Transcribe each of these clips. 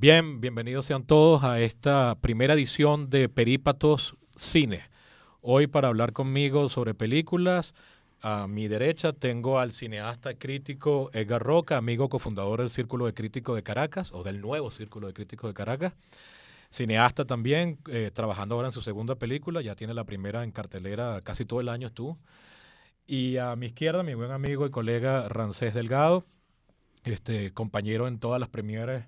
Bien, bienvenidos sean todos a esta primera edición de Perípatos Cine. Hoy para hablar conmigo sobre películas, a mi derecha tengo al cineasta crítico Edgar Roca, amigo cofundador del Círculo de Críticos de Caracas, o del nuevo Círculo de Críticos de Caracas. Cineasta también, eh, trabajando ahora en su segunda película, ya tiene la primera en cartelera casi todo el año estuvo. Y a mi izquierda, mi buen amigo y colega Rancés Delgado, este, compañero en todas las premieres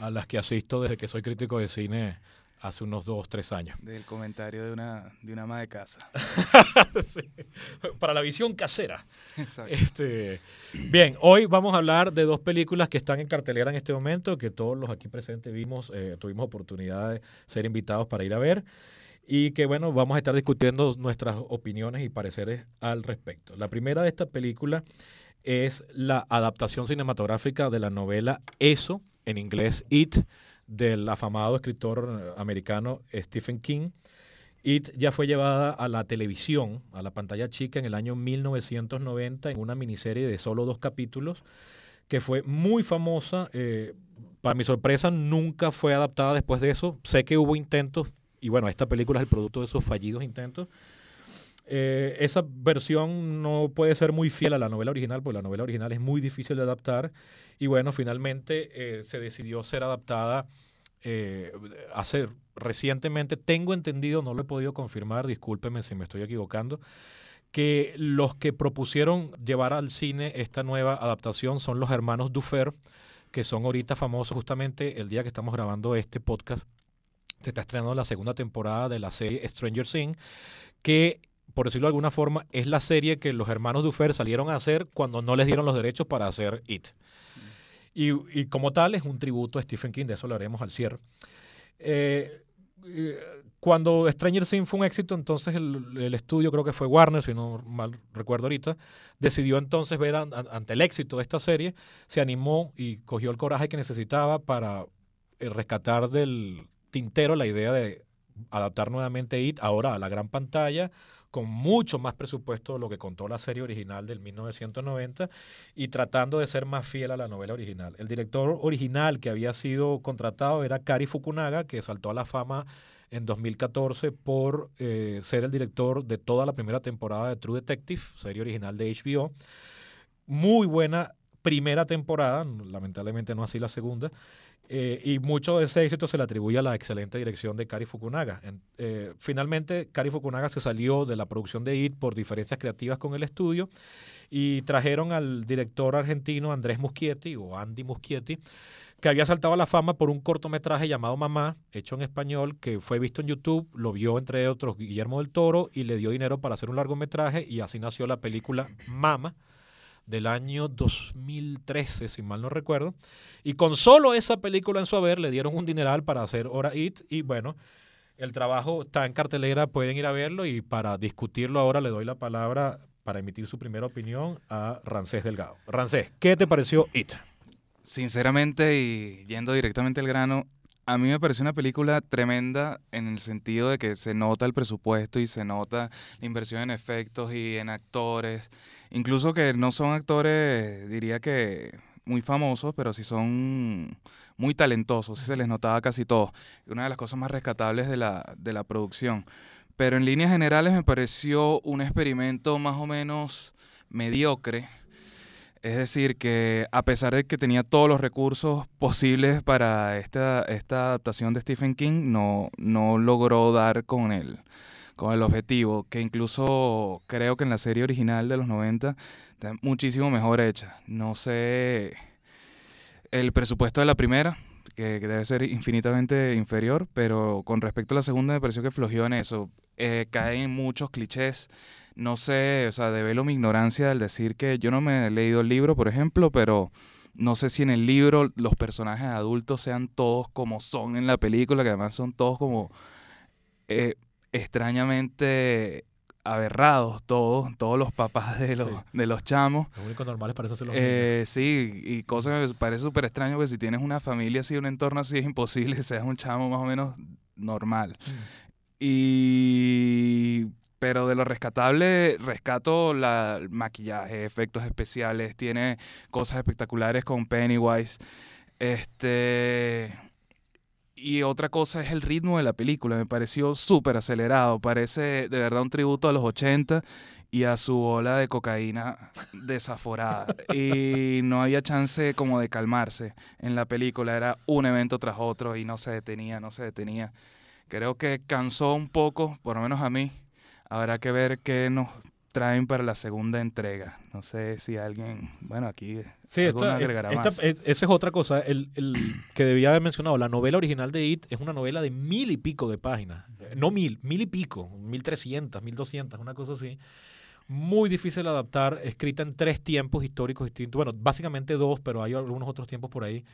a las que asisto desde que soy crítico de cine hace unos dos, tres años. Del comentario de una, de una ama de casa. Para la visión casera. Este, bien, hoy vamos a hablar de dos películas que están en cartelera en este momento, que todos los aquí presentes vimos, eh, tuvimos oportunidad de ser invitados para ir a ver y que bueno, vamos a estar discutiendo nuestras opiniones y pareceres al respecto. La primera de esta película es la adaptación cinematográfica de la novela Eso, en inglés It, del afamado escritor americano Stephen King. It ya fue llevada a la televisión, a la pantalla chica en el año 1990 en una miniserie de solo dos capítulos que fue muy famosa. Eh, para mi sorpresa, nunca fue adaptada después de eso. Sé que hubo intentos, y bueno, esta película es el producto de esos fallidos intentos. Eh, esa versión no puede ser muy fiel a la novela original, porque la novela original es muy difícil de adaptar. Y bueno, finalmente eh, se decidió ser adaptada eh, hacer recientemente. Tengo entendido, no lo he podido confirmar, discúlpeme si me estoy equivocando, que los que propusieron llevar al cine esta nueva adaptación son los hermanos Dufer, que son ahorita famosos justamente el día que estamos grabando este podcast. Se está estrenando la segunda temporada de la serie Stranger Things, que por decirlo de alguna forma, es la serie que los hermanos Duffer salieron a hacer cuando no les dieron los derechos para hacer It. Y, como tal, es un tributo a Stephen King, de eso lo haremos al cierre. Eh, cuando Stranger Things fue un éxito, entonces el, estudio, creo que fue Warner, si no mal recuerdo ahorita, decidió entonces ver ante el éxito de esta serie, se animó y cogió el coraje que necesitaba para eh, rescatar del tintero la idea de adaptar nuevamente It ahora a la gran pantalla con mucho más presupuesto de lo que contó la serie original del 1990 y tratando de ser más fiel a la novela original. El director original que había sido contratado era Kari Fukunaga, que saltó a la fama en 2014 por eh, ser el director de toda la primera temporada de True Detective, serie original de HBO. Muy buena primera temporada, lamentablemente no así la segunda, eh, y mucho de ese éxito se le atribuye a la excelente dirección de Kari Fukunaga. Eh, finalmente, Kari Fukunaga se salió de la producción de IT por diferencias creativas con el estudio y trajeron al director argentino Andrés Muschietti o Andy Muschietti, que había saltado a la fama por un cortometraje llamado Mamá, hecho en español, que fue visto en YouTube, lo vio entre otros Guillermo del Toro y le dio dinero para hacer un largometraje y así nació la película Mama del año 2013, si mal no recuerdo. Y con solo esa película en su haber le dieron un dineral para hacer Hora It. Y bueno, el trabajo está en cartelera, pueden ir a verlo. Y para discutirlo ahora le doy la palabra para emitir su primera opinión a Rancés Delgado. Rancés, ¿qué te pareció It? Sinceramente y yendo directamente al grano, a mí me pareció una película tremenda en el sentido de que se nota el presupuesto y se nota la inversión en efectos y en actores Incluso que no son actores, diría que muy famosos, pero sí son muy talentosos, sí se les notaba casi todo. Una de las cosas más rescatables de la, de la producción. Pero en líneas generales me pareció un experimento más o menos mediocre. Es decir, que a pesar de que tenía todos los recursos posibles para esta, esta adaptación de Stephen King, no, no logró dar con él con el objetivo, que incluso creo que en la serie original de los 90 está muchísimo mejor hecha. No sé el presupuesto de la primera, que, debe ser infinitamente inferior, pero con respecto a la segunda me pareció que flojeó en eso. Eh, cae en muchos clichés. No sé, o sea, develo mi ignorancia al decir que yo no me he leído el libro, por ejemplo, pero no sé si en el libro los personajes adultos sean todos como son en la película, que además son todos como... Eh, extrañamente aberrados todos, todos los papás de los, de los chamos. Lo único normal ser los eh, Sí, y cosa que me parece súper extraño que si tienes una familia así, un entorno así, es imposible que seas un chamo más o menos normal. Mm. Y... Pero de lo rescatable, rescato la, el maquillaje, efectos especiales, tiene cosas espectaculares con Pennywise. Este y otra cosa es el ritmo de la película, me pareció súper acelerado, parece de verdad un tributo a los 80 y a su ola de cocaína desaforada. y no había chance como de calmarse en la película, era un evento tras otro y no se detenía, no se detenía. Creo que cansó un poco, por lo menos a mí. Habrá que ver qué nos traen para la segunda entrega. No sé si alguien, bueno, aquí sí, esta, esa es otra cosa, el, el, que debía haber mencionado. La novela original de It es una novela de mil y pico de páginas. No mil, mil y pico, mil trescientas, mil doscientas, una cosa así. Muy difícil de adaptar, escrita en tres tiempos históricos distintos. Bueno, básicamente dos, pero hay algunos otros tiempos por ahí.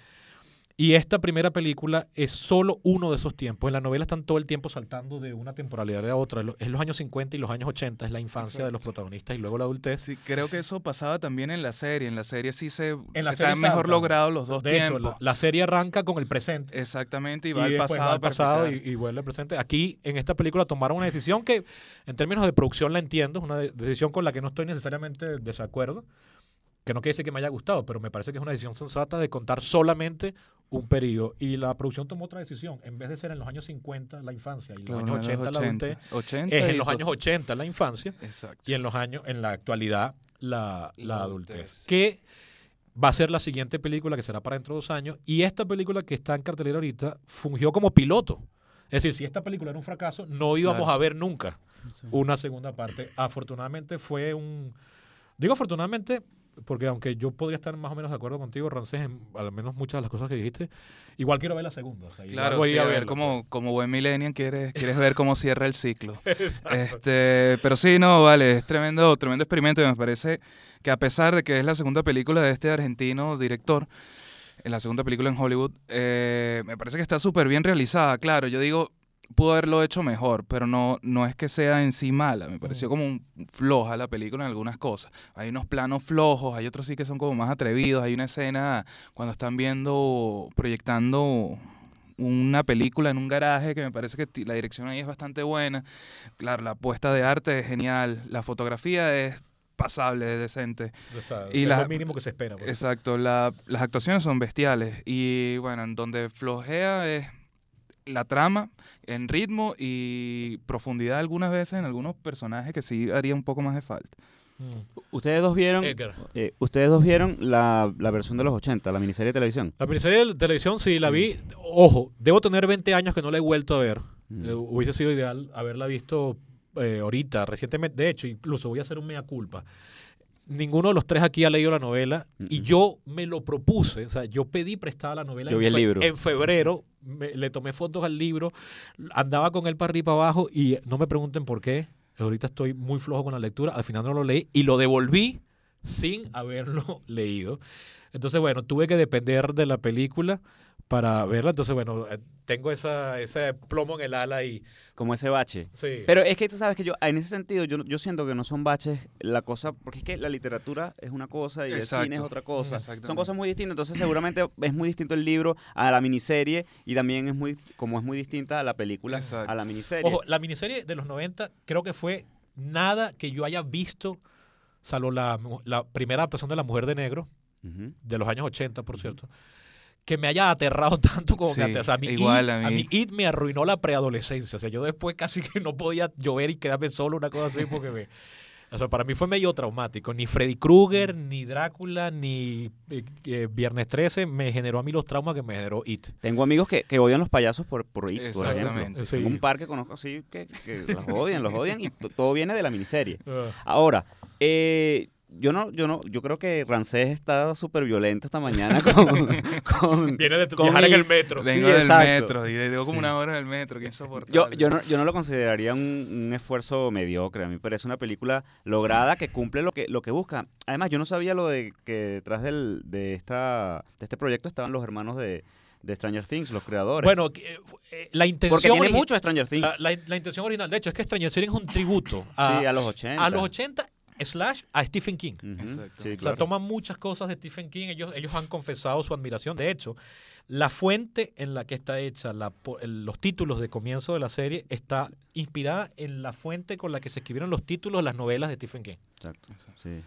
Y esta primera película es solo uno de esos tiempos. En la novela están todo el tiempo saltando de una temporalidad a otra. Es los años 50 y los años 80, es la infancia de los protagonistas y luego la adultez. Sí, creo que eso pasaba también en la serie. En la serie sí se en la están mejor logrados los dos tiempos. Hecho, la, serie arranca con el presente. Exactamente, y va al pasado. al pasado y, vuelve al presente. Aquí, en esta película, tomaron una decisión que, en términos de producción, la entiendo. Es una decisión con la que no estoy necesariamente de desacuerdo que no quiere decir que me haya gustado, pero me parece que es una decisión sensata de contar solamente un periodo. Y la producción tomó otra decisión. En vez de ser en los años 50 la infancia y en los años 80, la adultez, es en los años 80 la infancia y en los años, en la actualidad, la, la, adultez. Que va a ser la siguiente película que será para dentro de dos años. Y esta película que está en cartelera ahorita fungió como piloto. Es decir, si esta película era un fracaso, no íbamos a ver nunca una segunda parte. Afortunadamente fue un... Digo afortunadamente porque aunque yo podría estar más o menos de acuerdo contigo, Rancés, en al menos muchas de las cosas que dijiste, igual quiero ver la segunda. claro, voy a ver como, como buen millennial quieres, quieres ver cómo cierra el ciclo. este, pero sí, no, vale, es tremendo, tremendo experimento y me parece que a pesar de que es la segunda película de este argentino director, en la segunda película en Hollywood, eh, me parece que está súper bien realizada. Claro, yo digo, pudo haberlo hecho mejor, pero no, no es que sea en sí mala. Me pareció mm. como un, floja la película en algunas cosas. Hay unos planos flojos, hay otros sí que son como más atrevidos. Hay una escena cuando están viendo, proyectando una película en un garaje que me parece que la dirección ahí es bastante buena. Claro, la puesta de arte es genial, la fotografía es pasable, decente. y es lo mínimo que se espera. Exacto, las actuaciones son bestiales y bueno, en donde flojea es la trama en ritmo y profundidad algunas veces en algunos personajes que sí haría un poco más de falta. Mm. Ustedes dos vieron, eh, ustedes dos vieron la, versión de los 80, la miniserie de televisión. La miniserie de televisión sí, la vi. Ojo, debo tener 20 años que no la he vuelto a ver. Mm. Eh, hubiese sido ideal haberla visto eh, ahorita, recientemente. De hecho, incluso voy a hacer un mea culpa ninguno de los tres aquí ha leído la novela y yo me lo propuse, o sea, yo pedí prestada la novela en, libro. en, febrero, le tomé fotos al libro, andaba con él para arriba y para abajo y no me pregunten por qué, ahorita estoy muy flojo con la lectura, al final no lo leí y lo devolví sin haberlo leído. Entonces, bueno, tuve que depender de la película para verla. Entonces, bueno, eh, tengo esa, ese plomo en el ala y... Como ese bache. Sí. Pero es que tú sabes que yo, en ese sentido, yo, yo siento que no son baches la cosa, porque es que la literatura es una cosa y el cine es otra cosa. Son cosas muy distintas, entonces seguramente es muy distinto el libro a la miniserie y también es muy, como es muy distinta a la película a la miniserie. Ojo, la miniserie de los 90 creo que fue nada que yo haya visto, salvo la, la primera adaptación de La Mujer de Negro, de los años 80, por cierto que me haya aterrado tanto como me aterró. a mí, igual a, mí. It me arruinó la preadolescencia. O sea, yo después casi que no podía llover y quedarme solo, una cosa así, porque me... O sea, para mí fue medio traumático. Ni Freddy Krueger, ni Drácula, ni eh, eh, Viernes 13 me generó a mí los traumas que me generó It. Tengo amigos que, que odian los payasos por, por It, por ejemplo. Tengo un par que conozco así que, que los odian, los odian y todo viene de la miniserie. Ah. Ahora, eh, yo no, yo no, yo creo que Rancés está súper violento esta mañana con, Viene de tu, viajar en el metro. Vengo del metro, y digo como una hora en el metro, que insoportable. Yo, yo, no, yo no lo consideraría un, esfuerzo mediocre, a mí me parece una película lograda que cumple lo que, lo que busca. Además, yo no sabía lo de que detrás del, de, esta, de este proyecto estaban los hermanos de, Stranger Things, los creadores. Bueno, eh, eh, la intención. Porque tiene mucho Stranger Things. La, la, intención original, de hecho, es que Stranger Things es un tributo a, sí, a los 80. A los 80 slash a Stephen King. o sea, toman muchas cosas de Stephen King, ellos, ellos han confesado su admiración. De hecho, la fuente en la que está hecha los títulos de comienzo de la serie está inspirada en la fuente con la que se escribieron los títulos de las novelas de Stephen King. Exacto, sí.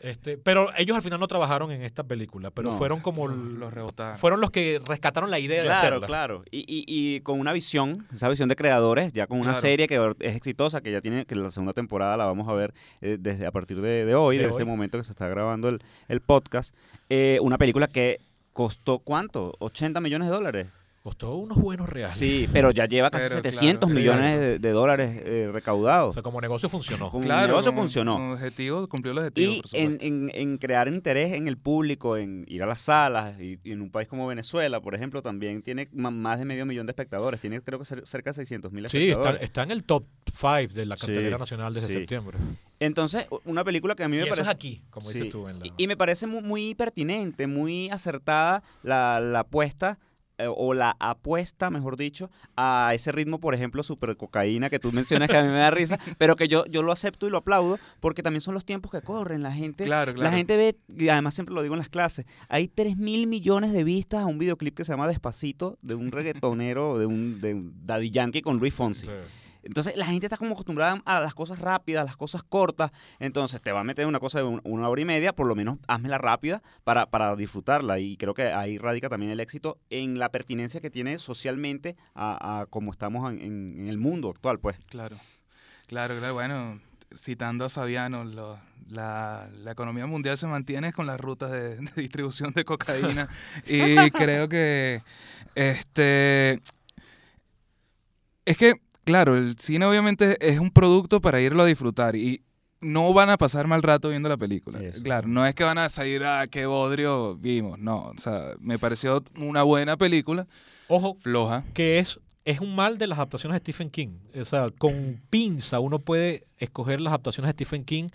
Este, pero ellos al final no trabajaron en esta película, pero fueron como los rebotaron. Fueron los que rescataron la idea de hacerla. Claro, claro. Y, y, y, con una visión, esa visión de creadores, ya con una serie que es exitosa, que ya tiene, que la segunda temporada la vamos a ver eh, desde a partir de, hoy, de, este momento que se está grabando el, el podcast. Eh, una película que costó ¿cuánto? 80 millones de dólares. Costó unos buenos reales. Sí, pero ya lleva casi 700 millones de, dólares eh, recaudados. O sea, como negocio funcionó. Como claro, negocio funcionó. Como objetivo, cumplió el objetivo. Y en, en, crear interés en el público, en ir a las salas, y, en un país como Venezuela, por ejemplo, también tiene más de medio millón de espectadores. Tiene creo que cerca de 600 mil espectadores. Sí, está, en el top 5 de la cartelera nacional desde septiembre. Entonces, una película que a mí me parece... es aquí, como dices tú. En la... y, me parece muy, pertinente, muy acertada la, la apuesta o la apuesta, mejor dicho, a ese ritmo, por ejemplo, super cocaína que tú mencionas que a mí me da risa, pero que yo, yo lo acepto y lo aplaudo porque también son los tiempos que corren. La gente, la gente ve, y además siempre lo digo en las clases, hay 3 mil millones de vistas a un videoclip que se llama Despacito de un reggaetonero, de un, de Daddy Yankee con Luis Fonsi. Entonces la gente está como acostumbrada a las cosas rápidas, a las cosas cortas. Entonces te va a meter una cosa de una hora y media, por lo menos hazmela rápida para, para disfrutarla. Y creo que ahí radica también el éxito en la pertinencia que tiene socialmente a, a como estamos en, el mundo actual, pues. Claro, claro, claro. Bueno, citando a Saviano, la, la, economía mundial se mantiene con las rutas de, de distribución de cocaína. y creo que este es que claro, el cine obviamente es un producto para irlo a disfrutar y no van a pasar mal rato viendo la película. Claro, no es que van a salir a qué bodrio vimos, no, o sea, me pareció una buena película. Ojo, floja. Que es es un mal de las adaptaciones de Stephen King. O sea, con pinza uno puede escoger las adaptaciones de Stephen King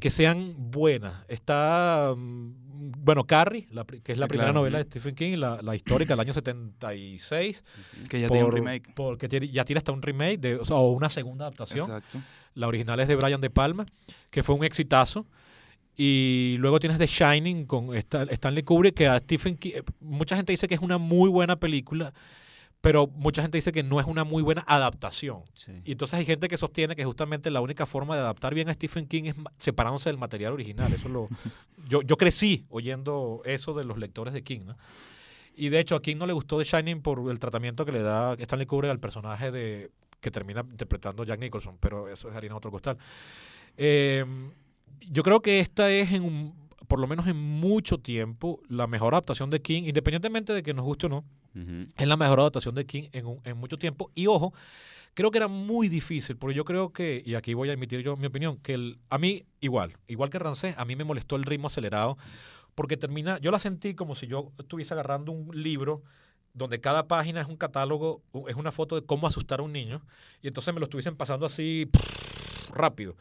que sean buenas. Está, mm, bueno, Carrie, que es la primera novela de Stephen King, la, la, histórica del año 76. Que ya tiene un remake. Porque ya tiene hasta un remake de, o, una segunda adaptación. Exacto. La original es de Brian De Palma, que fue un exitazo. Y luego tienes The Shining con Stanley Kubrick, que a Stephen King, eh, mucha gente dice que es una muy buena película pero mucha gente dice que no es una muy buena adaptación. Y entonces hay gente que sostiene que justamente la única forma de adaptar bien a Stephen King es separándose del material original. Eso lo, yo, yo crecí oyendo eso de los lectores de King. ¿no? Y de hecho a King no le gustó The Shining por el tratamiento que le da Stanley Kubrick al personaje de que termina interpretando Jack Nicholson, pero eso es harina otro costal. Eh, yo creo que esta es en un, por lo menos en mucho tiempo, la mejor adaptación de King, independientemente de que nos guste o no, es la mejor adaptación de King en, en mucho tiempo. Y ojo, creo que era muy difícil, porque yo creo que, y aquí voy a emitir yo mi opinión, que el, a mí igual, igual que Rancé, a mí me molestó el ritmo acelerado, porque termina, yo la sentí como si yo estuviese agarrando un libro donde cada página es un catálogo, es una foto de cómo asustar a un niño, y entonces me lo estuviesen pasando así rápido.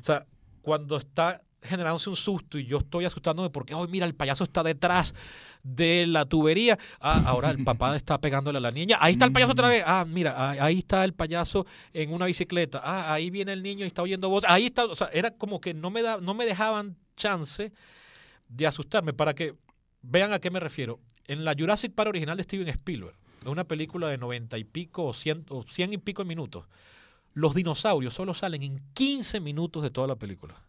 O sea, cuando está generándose un susto y yo estoy asustándome porque, oh, mira, el payaso está detrás de la tubería. Ah, ahora el papá está pegándole a la niña. Ahí está el payaso otra vez. Ah, mira, ahí está el payaso en una bicicleta. Ah, ahí viene el niño y está oyendo voz. Ahí está, o sea, era como que no me, da, no me dejaban chance de asustarme para que vean a qué me refiero. En la Jurassic Park original de Steven Spielberg, una película de noventa y pico o cien, o cien y pico minutos, los dinosaurios solo salen en 15 minutos de toda la película.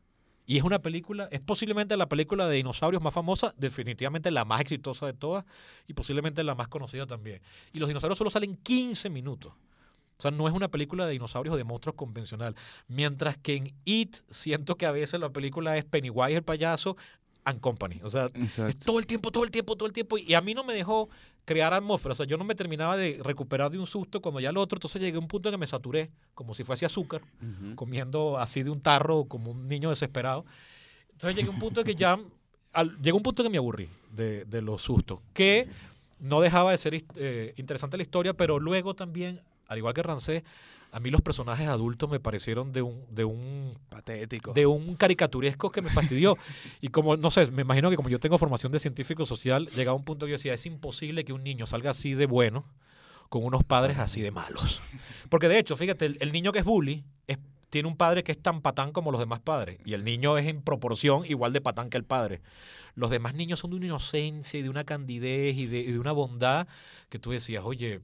Y es una película, es posiblemente la película de dinosaurios más famosa, definitivamente la más exitosa de todas y posiblemente la más conocida también. Y los dinosaurios solo salen 15 minutos. O sea, no es una película de dinosaurios o de monstruos convencional. Mientras que en It siento que a veces la película es Pennywise el payaso and Company. O sea, es todo el tiempo, todo el tiempo, todo el tiempo. Y a mí no me dejó crear atmósfera. O sea, yo no me terminaba de recuperar de un susto cuando ya el otro. Entonces llegué a un punto en que me saturé, como si fuese azúcar, comiendo así de un tarro, como un niño desesperado. Entonces llegué a un punto en que ya. llegó un punto en que me aburrí de, de los sustos. Que no dejaba de ser eh, interesante la historia, pero luego también, al igual que Rancé, a mí los personajes adultos me parecieron de un, de un patético, de un caricaturesco que me fastidió. y como, no sé, me imagino que como yo tengo formación de científico social, llegaba un punto que yo decía, es imposible que un niño salga así de bueno con unos padres así de malos. Porque de hecho, fíjate, el, niño que es bully tiene un padre que es tan patán como los demás padres. Y el niño es en proporción igual de patán que el padre. Los demás niños son de una inocencia y de una candidez y de, y de una bondad que tú decías, oye,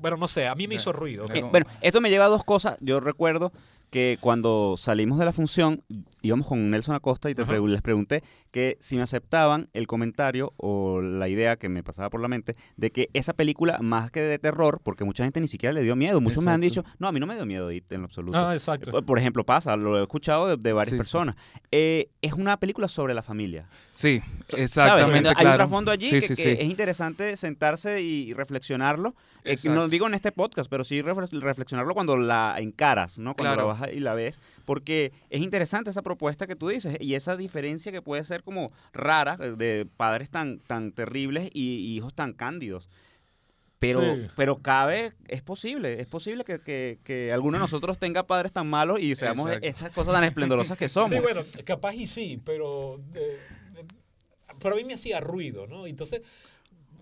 bueno, no sé, a mí me hizo ruido. bueno, esto me lleva a dos cosas. Yo recuerdo que cuando salimos de la función, íbamos con Nelson Acosta y te les pregunté que si me aceptaban el comentario o la idea que me pasaba por la mente de que esa película, más que de terror, porque mucha gente ni siquiera le dio miedo, muchos me han dicho, no, a mí no me dio miedo en lo absoluto. Ah, exacto. Por ejemplo, pasa, lo he escuchado de, varias personas. Eh, es una película sobre la familia. Sí, exactamente. Hay un trasfondo allí que, es interesante sentarse y reflexionararlo. Eh, no digo en este podcast, pero sí reflexionarlo cuando la encaras, ¿no? Cuando la vas y la ves, porque es interesante esa propuesta que tú dices y esa diferencia que puede ser como rara eh, de padres tan, tan terribles y, hijos tan cándidos. Pero, pero cabe, es posible, es posible que, que, alguno de nosotros tenga padres tan malos y seamos estas cosas tan esplendorosas que somos. Sí, bueno, capaz y sí, pero, eh, pero a mí me hacía ruido, ¿no? Entonces,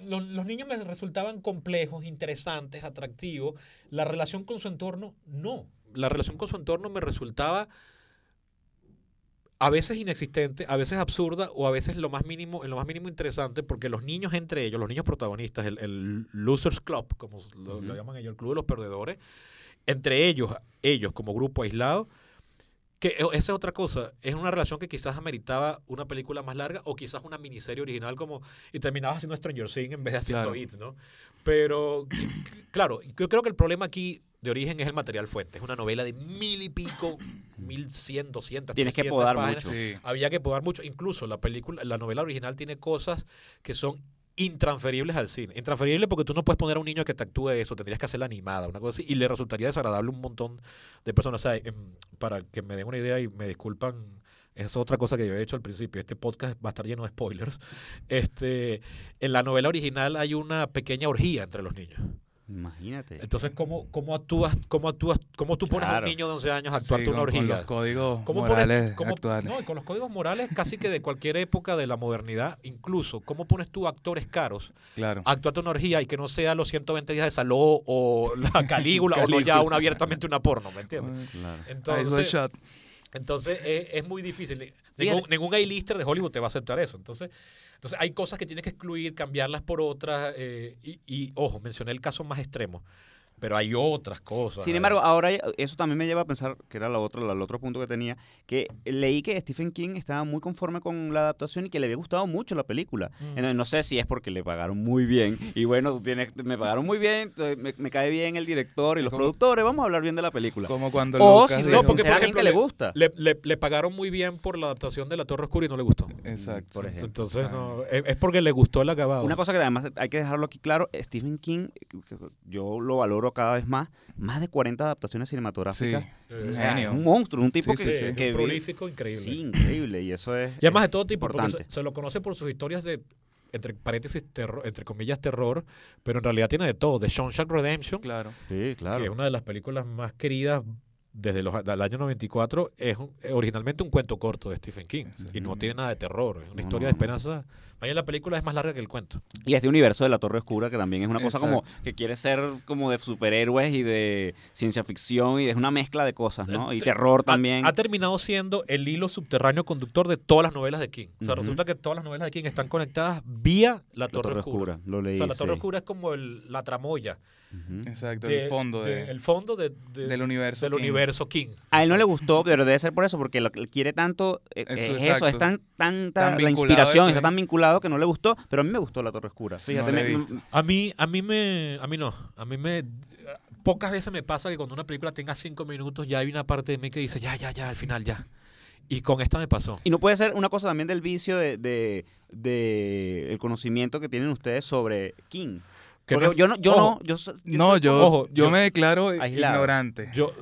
los, los, niños me resultaban complejos, interesantes, atractivos. La relación con su entorno, no. La relación con su entorno me resultaba a veces inexistente, a veces absurda o a veces lo más mínimo, en lo más mínimo interesante, porque los niños entre ellos, los niños protagonistas, el, Losers Club, como lo, llaman ellos, el club de los perdedores, entre ellos, ellos como grupo aislado, que e, esa es otra cosa, es una relación que quizás ameritaba una película más larga o quizás una miniserie original como y terminaba haciendo Stranger Things en vez de haciendo It, ¿no? Pero claro, yo creo que el problema aquí de origen es el material fuente. Es una novela de mil y pico, mil cien, doscientas, Tienes que podar mucho. Había que podar mucho. Incluso la película, la novela original tiene cosas que son intransferibles al cine. Intransferible porque tú no puedes poner a un niño que te actúe eso, tendrías que hacerla animada, una cosa así, y le resultaría desagradable a un montón de personas. O sea, em, para que me den una idea y me disculpan, es otra cosa que yo he hecho al principio. Este podcast va a estar lleno de spoilers. Este, en la novela original hay una pequeña orgía entre los niños. Imagínate. Entonces, ¿cómo, cómo actúas, cómo actúas, cómo tú pones a un niño de 11 años a actuar una orgía? Con los códigos morales actuales. No, con los códigos morales casi que de cualquier época de la modernidad, incluso, ¿cómo pones tú actores caros claro. a actuar una orgía y que no sea los 120 días de Saló o la Calígula, o no ya una, abiertamente una porno, ¿me entiendes? Claro. Entonces, entonces es, muy difícil. Ningún, ningún A-lister de Hollywood te va a aceptar eso. Entonces, entonces hay cosas que tienes que excluir, cambiarlas por otras. Eh, y, y, ojo, mencioné el caso más extremo. Pero hay otras cosas. Sin embargo, ahora eso también me lleva a pensar, que era la otra, el otro punto que tenía, que leí que Stephen King estaba muy conforme con la adaptación y que le había gustado mucho la película. Mm. no sé si es porque le pagaron muy bien. Y bueno, tienes, me pagaron muy bien, me, cae bien el director y los productores, vamos a hablar bien de la película. Como cuando o si no, porque por ejemplo, le gusta. Le, le, pagaron muy bien por la adaptación de La Torre Oscura y no le gustó. Exacto. Por ejemplo. Entonces, no, es, porque le gustó el acabado. Una cosa que además hay que dejarlo aquí claro, Stephen King, yo lo valoro cada vez más, más de 40 adaptaciones cinematográficas. Sí. un monstruo, un tipo que, que, prolífico increíble. Sí, increíble. Y eso es. Y además de todo tipo, porque se, lo conoce por sus historias de entre paréntesis, terror, entre comillas, terror, pero en realidad tiene de todo. De Shawshank Redemption, claro. Sí, claro. que es una de las películas más queridas desde los, el año 94, es originalmente un cuento corto de Stephen King y no tiene nada de terror, es una historia de esperanza. Vaya, la película es más larga que el cuento. Y este universo de la Torre Oscura, que también es una cosa como que quiere ser como de superhéroes y de ciencia ficción y es una mezcla de cosas, ¿no? Y terror también. Ha, terminado siendo el hilo subterráneo conductor de todas las novelas de King. O sea, resulta que todas las novelas de King están conectadas vía la Torre, Oscura. Lo leí, o sea, la Torre Oscura es como el, la tramoya Exacto, el fondo de, el fondo de, del universo del King. universo King. A él no le gustó, pero debe ser por eso, porque lo quiere tanto, eh, eso, es, eso, es tan, tanta la inspiración, está tan vinculado que no le gustó, pero a mí me gustó La Torre Oscura. Fíjate, a mí a mí me a mí no, a mí me pocas veces me pasa que cuando una película tenga cinco minutos ya hay una parte de mí que dice ya ya ya al final ya. Y con esta me pasó. Y no puede ser una cosa también del vicio de, de, de el conocimiento que tienen ustedes sobre King yo no, yo no, yo, no, yo, yo, me declaro ignorante. Yo,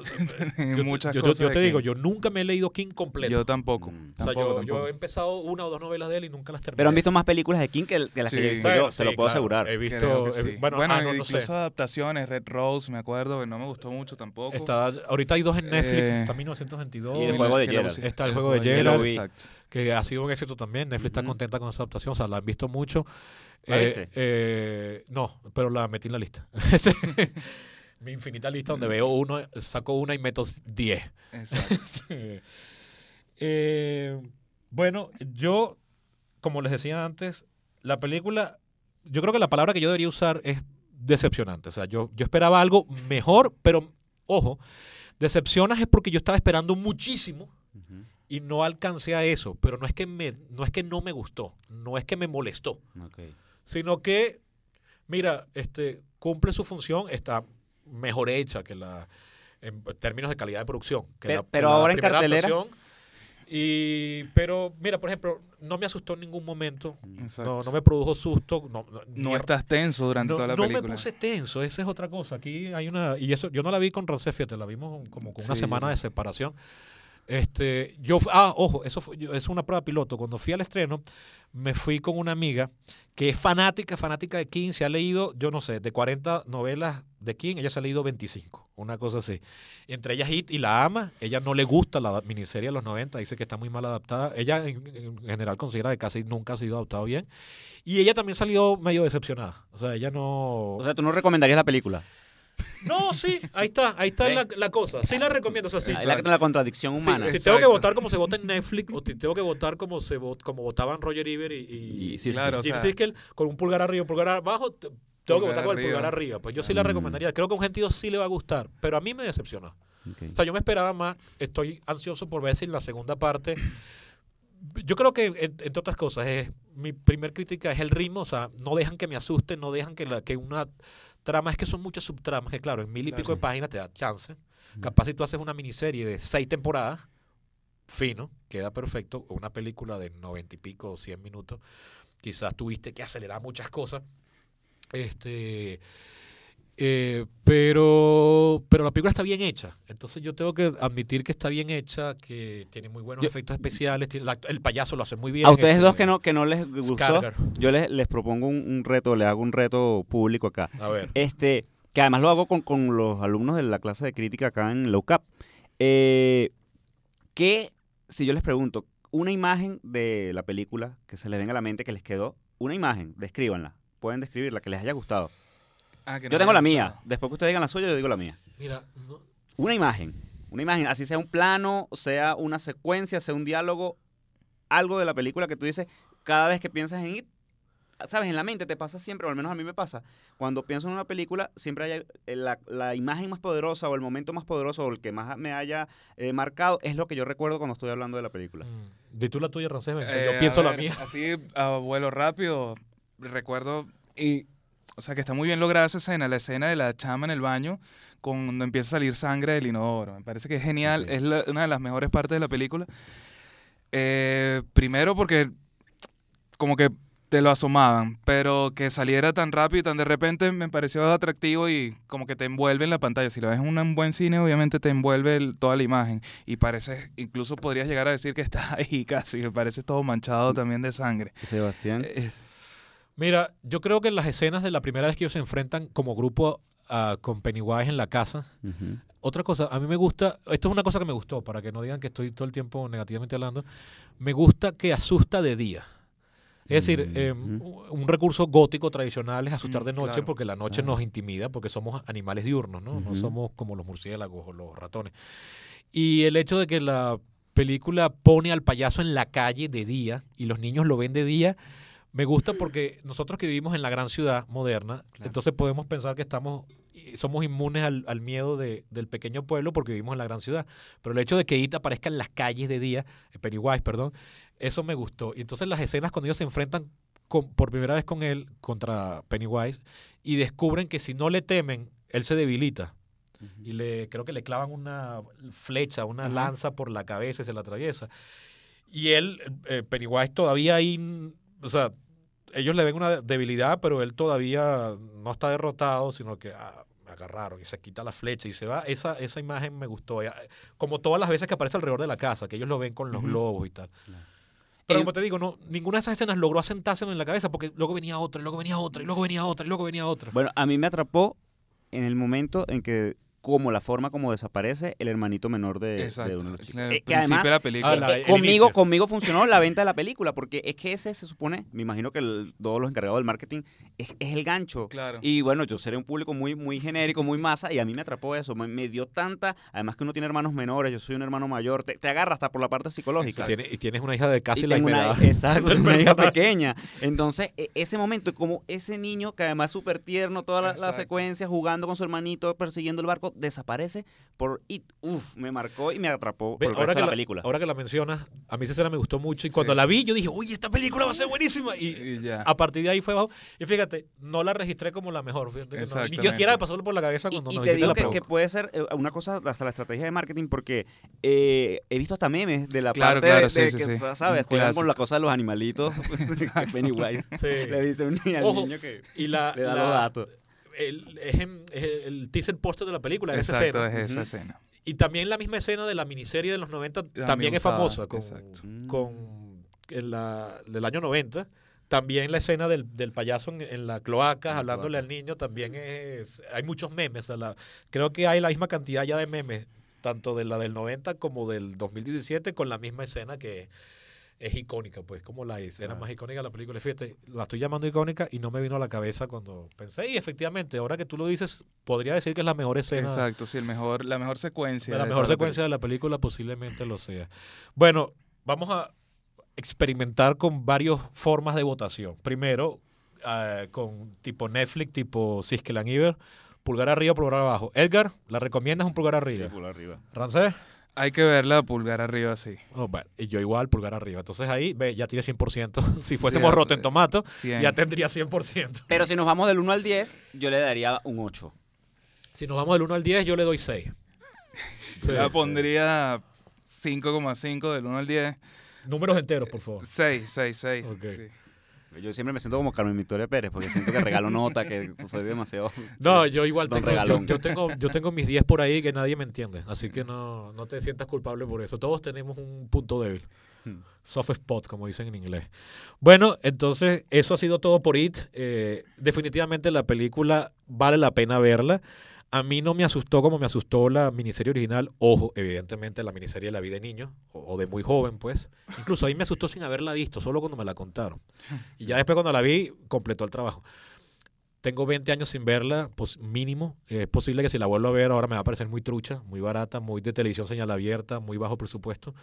muchas cosas yo te digo, yo nunca me he leído King completo. Yo tampoco. Mm. o sea, yo, he empezado una o dos novelas de él y nunca las terminé. Pero han visto más películas de King que, las que he visto yo, se lo puedo asegurar. He visto, bueno, bueno ah, incluso adaptaciones, Red Rose, me acuerdo, que no me gustó mucho tampoco. Está, ahorita hay dos en Netflix, eh, está 1922. Y el juego de Geralt. Está el juego de Geralt, que ha sido un éxito también. Netflix está contenta con esa adaptación, o sea, la han visto mucho. Eh, eh, no, pero la metí en la lista. Mi infinita lista donde veo uno, saco una y meto 10. eh, bueno, yo, como les decía antes, la película, yo creo que la palabra que yo debería usar es decepcionante. O sea, yo, yo esperaba algo mejor, pero ojo, decepcionas es porque yo estaba esperando muchísimo y no alcancé a eso, pero no es que me, no es que no me gustó, no es que me molestó, sino que, mira, este, cumple su función, está mejor hecha que la, en términos de calidad de producción. Que pero, ahora en cartelera. Y, pero, mira, por ejemplo, no me asustó en ningún momento. No, no, me produjo susto. No, no, estás tenso durante toda la película. No me puse tenso, esa es otra cosa. Aquí hay una. Y eso yo no la vi con Rancé, fíjate, la vimos como con una semana de separación. Este, yo, ah, ojo, eso fue, es una prueba piloto. Cuando fui al estreno, me fui con una amiga que es fanática, fanática de King, se ha leído, yo no sé, de 40 novelas de King, ella se ha leído 25, una cosa así. Entre ellas Hit y la ama, ella no le gusta la miniserie de los 90, dice que está muy mal adaptada. Ella en, general considera que casi nunca ha sido adaptado bien. Y ella también salió medio decepcionada. O sea, ella no... O sea, ¿tú no recomendarías la película? No, sí, ahí está, ahí está la, cosa. Sí la recomiendo, o sea, sí. La, la contradicción humana. si tengo que votar como se vota en Netflix, o si tengo que votar como se como votaban Roger Ebert y, y, sí, claro, con un pulgar arriba, un pulgar abajo, tengo que votar con el pulgar arriba. Pues yo sí la mm. recomendaría. Creo que a un gentío sí le va a gustar, pero a mí me decepcionó. O sea, yo me esperaba más, estoy ansioso por ver si en la segunda parte yo creo que, entre otras cosas, es, mi primer crítica es el ritmo, o sea, no dejan que me asuste, no dejan que, la, que una trama, es que son muchas subtramas, que claro, en mil y pico de páginas te da chance. Capaz si tú haces una miniserie de seis temporadas, fino, queda perfecto, o una película de noventa y pico o cien minutos, quizás tuviste que acelerar muchas cosas. Este eh, pero, pero la película está bien hecha. Entonces yo tengo que admitir que está bien hecha, que tiene muy buenos efectos especiales. el payaso lo hace muy bien. A ustedes dos que no, que no les gustó, yo les, les propongo un, reto, les hago un reto público acá. A ver. Este, que además lo hago con, con los alumnos de la clase de crítica acá en Low Cap. Eh, que si yo les pregunto, una imagen de la película que se les venga a la mente que les quedó, una imagen, descríbanla. Pueden describirla, que les haya gustado. Ah, yo tengo la mía. Después que ustedes digan la suya, yo digo la mía. Mira, una imagen. Una imagen, así sea un plano, sea una secuencia, sea un diálogo, algo de la película que tú dices, cada vez que piensas en ir, sabes, en la mente te pasa siempre, o al menos a mí me pasa, cuando pienso en una película, siempre hay eh, la, imagen más poderosa o el momento más poderoso o el que más me haya eh, marcado, es lo que yo recuerdo cuando estoy hablando de la película. Mm. ¿De tú la tuya, Rancés? yo eh, pienso la mía. Así, a vuelo rápido, recuerdo, y o sea, que está muy bien lograda esa escena, la escena de la chama en el baño, cuando empieza a salir sangre del inodoro. Me parece que es genial, es una de las mejores partes de la película. Eh, primero porque como que te lo asomaban, pero que saliera tan rápido y tan de repente me pareció atractivo y como que te envuelve en la pantalla. Si lo ves en un buen cine, obviamente te envuelve toda la imagen y parece, incluso podrías llegar a decir que está ahí casi, me parece todo manchado también de sangre. Sebastián. Eh, Mira, yo creo que en las escenas de la primera vez que ellos se enfrentan como grupo uh, con Pennywise en la casa, otra cosa, a mí me gusta, esto es una cosa que me gustó, para que no digan que estoy todo el tiempo negativamente hablando, me gusta que asusta de día. Es decir, em, un recurso gótico tradicional es asustar mm, de noche porque la noche nos intimida, porque somos animales diurnos, ¿no? No somos como los murciélagos o los ratones. Y el hecho de que la película pone al payaso en la calle de día y los niños lo ven de día, me gusta porque nosotros que vivimos en la gran ciudad moderna, entonces podemos pensar que estamos somos inmunes al, miedo de, del pequeño pueblo porque vivimos en la gran ciudad. Pero el hecho de que It aparezca en las calles de día, en Pennywise, perdón, eso me gustó. Y entonces las escenas cuando ellos se enfrentan por primera vez con él contra Pennywise y descubren que si no le temen, él se debilita. Y le creo que le clavan una flecha, una lanza por la cabeza y se la atraviesa. Y él, eh, Pennywise, todavía ahí, o sea, ellos le ven una debilidad, pero él todavía no está derrotado, sino que ah, me agarraron y se quita la flecha y se va. Esa, esa imagen me gustó. Como todas las veces que aparece alrededor de la casa, que ellos lo ven con los globos y tal. Pero como te digo, no, ninguna de esas escenas logró asentarse en la cabeza porque luego venía otra, y luego venía otra, y luego venía otra, y luego venía otra. Bueno, a mí me atrapó en el momento en que como la forma como desaparece el hermanito menor de, uno de los chicos. Eh, que además, de la película. Ah, eh, conmigo, conmigo funcionó la venta de la película, porque es que ese se supone, me imagino que todos los encargados del marketing, es, el gancho. Claro. Y bueno, yo seré un público muy, muy genérico, muy masa, y a mí me atrapó eso. Me, dio tanta, además que uno tiene hermanos menores, yo soy un hermano mayor, te, agarra hasta por la parte psicológica. y tienes una hija de casi la edad. Exacto, una hija pequeña. Entonces, e, ese momento, como ese niño, que además es súper tierno, toda la, la secuencia, jugando con su hermanito, persiguiendo el barco, desaparece por It. Uf, me marcó y me atrapó por ahora que la, película. Ahora que la mencionas, a mí esa escena me gustó mucho y cuando la vi yo dije, uy, esta película va a ser buenísima. Y, a partir de ahí fue abajo. Y fíjate, no la registré como la mejor. ni siquiera pasó por la cabeza cuando y, y te digo que, puede ser eh, una cosa hasta la estrategia de marketing porque eh, he visto hasta memes de la parte de, que, ¿sabes? Juegan con la cosa de los animalitos. Pennywise. Le dice un niño al niño que le da los datos el, es, el teaser póster de la película, esa escena. es esa escena. Y también la misma escena de la miniserie de los 90 también es famosa, con, con la, del año 90. También la escena del, del payaso en, la cloaca, hablándole al niño, también es... Hay muchos memes. la, creo que hay la misma cantidad ya de memes, tanto de la del 90 como del 2017, con la misma escena que es icónica, pues, como la escena más icónica de la película. Fíjate, la estoy llamando icónica y no me vino a la cabeza cuando pensé. Y efectivamente, ahora que tú lo dices, podría decir que es la mejor escena. Exacto, sí, el mejor, la mejor secuencia. La mejor secuencia de la película posiblemente lo sea. Bueno, vamos a experimentar con varias formas de votación. Primero, ah, con tipo Netflix, tipo Siskel Iber, pulgar arriba, pulgar abajo. Edgar, ¿la recomiendas un pulgar arriba? Sí, pulgar arriba. ¿Rancés? Hay que verla pulgar arriba, sí. Oh, y yo igual, pulgar arriba. Entonces ahí, ve, ya tiene 100%. si fuésemos sí, en Tomato, ya tendría 100%. Pero si nos vamos del 1 al 10, yo le daría un 8. Si nos vamos del 1 al 10, yo le doy 6. Yo le pondría 5,5 del 1 al 10. Números enteros, por favor. 6, 6, 6. Yo siempre me siento como Carmen Victoria Pérez, porque siento que regalo nota, que soy demasiado. No, yo igual tengo, yo, tengo, yo tengo mis 10 por ahí que nadie me entiende. Así que no, no te sientas culpable por eso. Todos tenemos un punto débil. Hmm. Soft spot, como dicen en inglés. Bueno, entonces, eso ha sido todo por IT. Eh, definitivamente la película vale la pena verla. A mí no me asustó como me asustó la miniserie original. Ojo, evidentemente la miniserie La vida de niño, o, de muy joven, pues. Incluso ahí me asustó sin haberla visto, solo cuando me la contaron. Y ya después cuando la vi, completó el trabajo. Tengo 20 años sin verla, pues mínimo. Es posible que si la vuelvo a ver ahora me va a parecer muy trucha, muy barata, muy de televisión señal abierta, muy bajo presupuesto.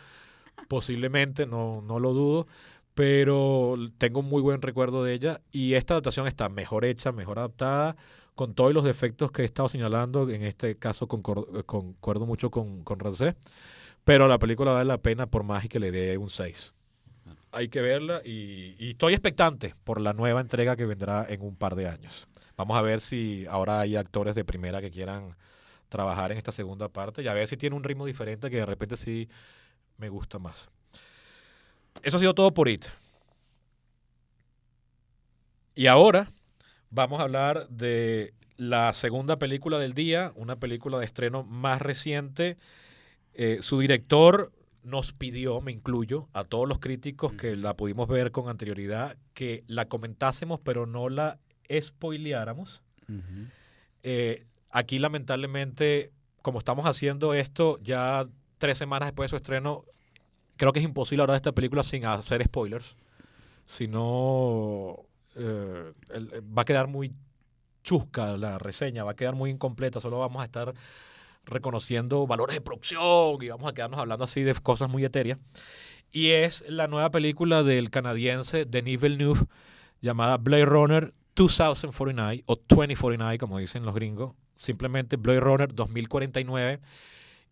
Posiblemente, no, no lo dudo pero tengo un muy buen recuerdo de ella y esta adaptación está mejor hecha, mejor adaptada, con todos los defectos que he estado señalando, en este caso concuerdo, mucho con, con Rancé, pero la película vale la pena por más y que le dé un 6. Hay que verla y, estoy expectante por la nueva entrega que vendrá en un par de años. Vamos a ver si ahora hay actores de primera que quieran trabajar en esta segunda parte y a ver si tiene un ritmo diferente que de repente sí me gusta más. Eso ha sido todo por IT. Y ahora vamos a hablar de la segunda película del día, una película de estreno más reciente. Eh, su director nos pidió, me incluyo, a todos los críticos que la pudimos ver con anterioridad, que la comentásemos pero no la spoileáramos. Eh, aquí lamentablemente, como estamos haciendo esto ya tres semanas después de su estreno, creo que es imposible hablar de esta película sin hacer spoilers. Si no, eh, va a quedar muy chusca la reseña, va a quedar muy incompleta, solo vamos a estar reconociendo valores de producción y vamos a quedarnos hablando así de cosas muy etéreas. Y es la nueva película del canadiense Denis Villeneuve llamada Blade Runner 2049 o 2049 como dicen los gringos, simplemente Blade Runner 2049.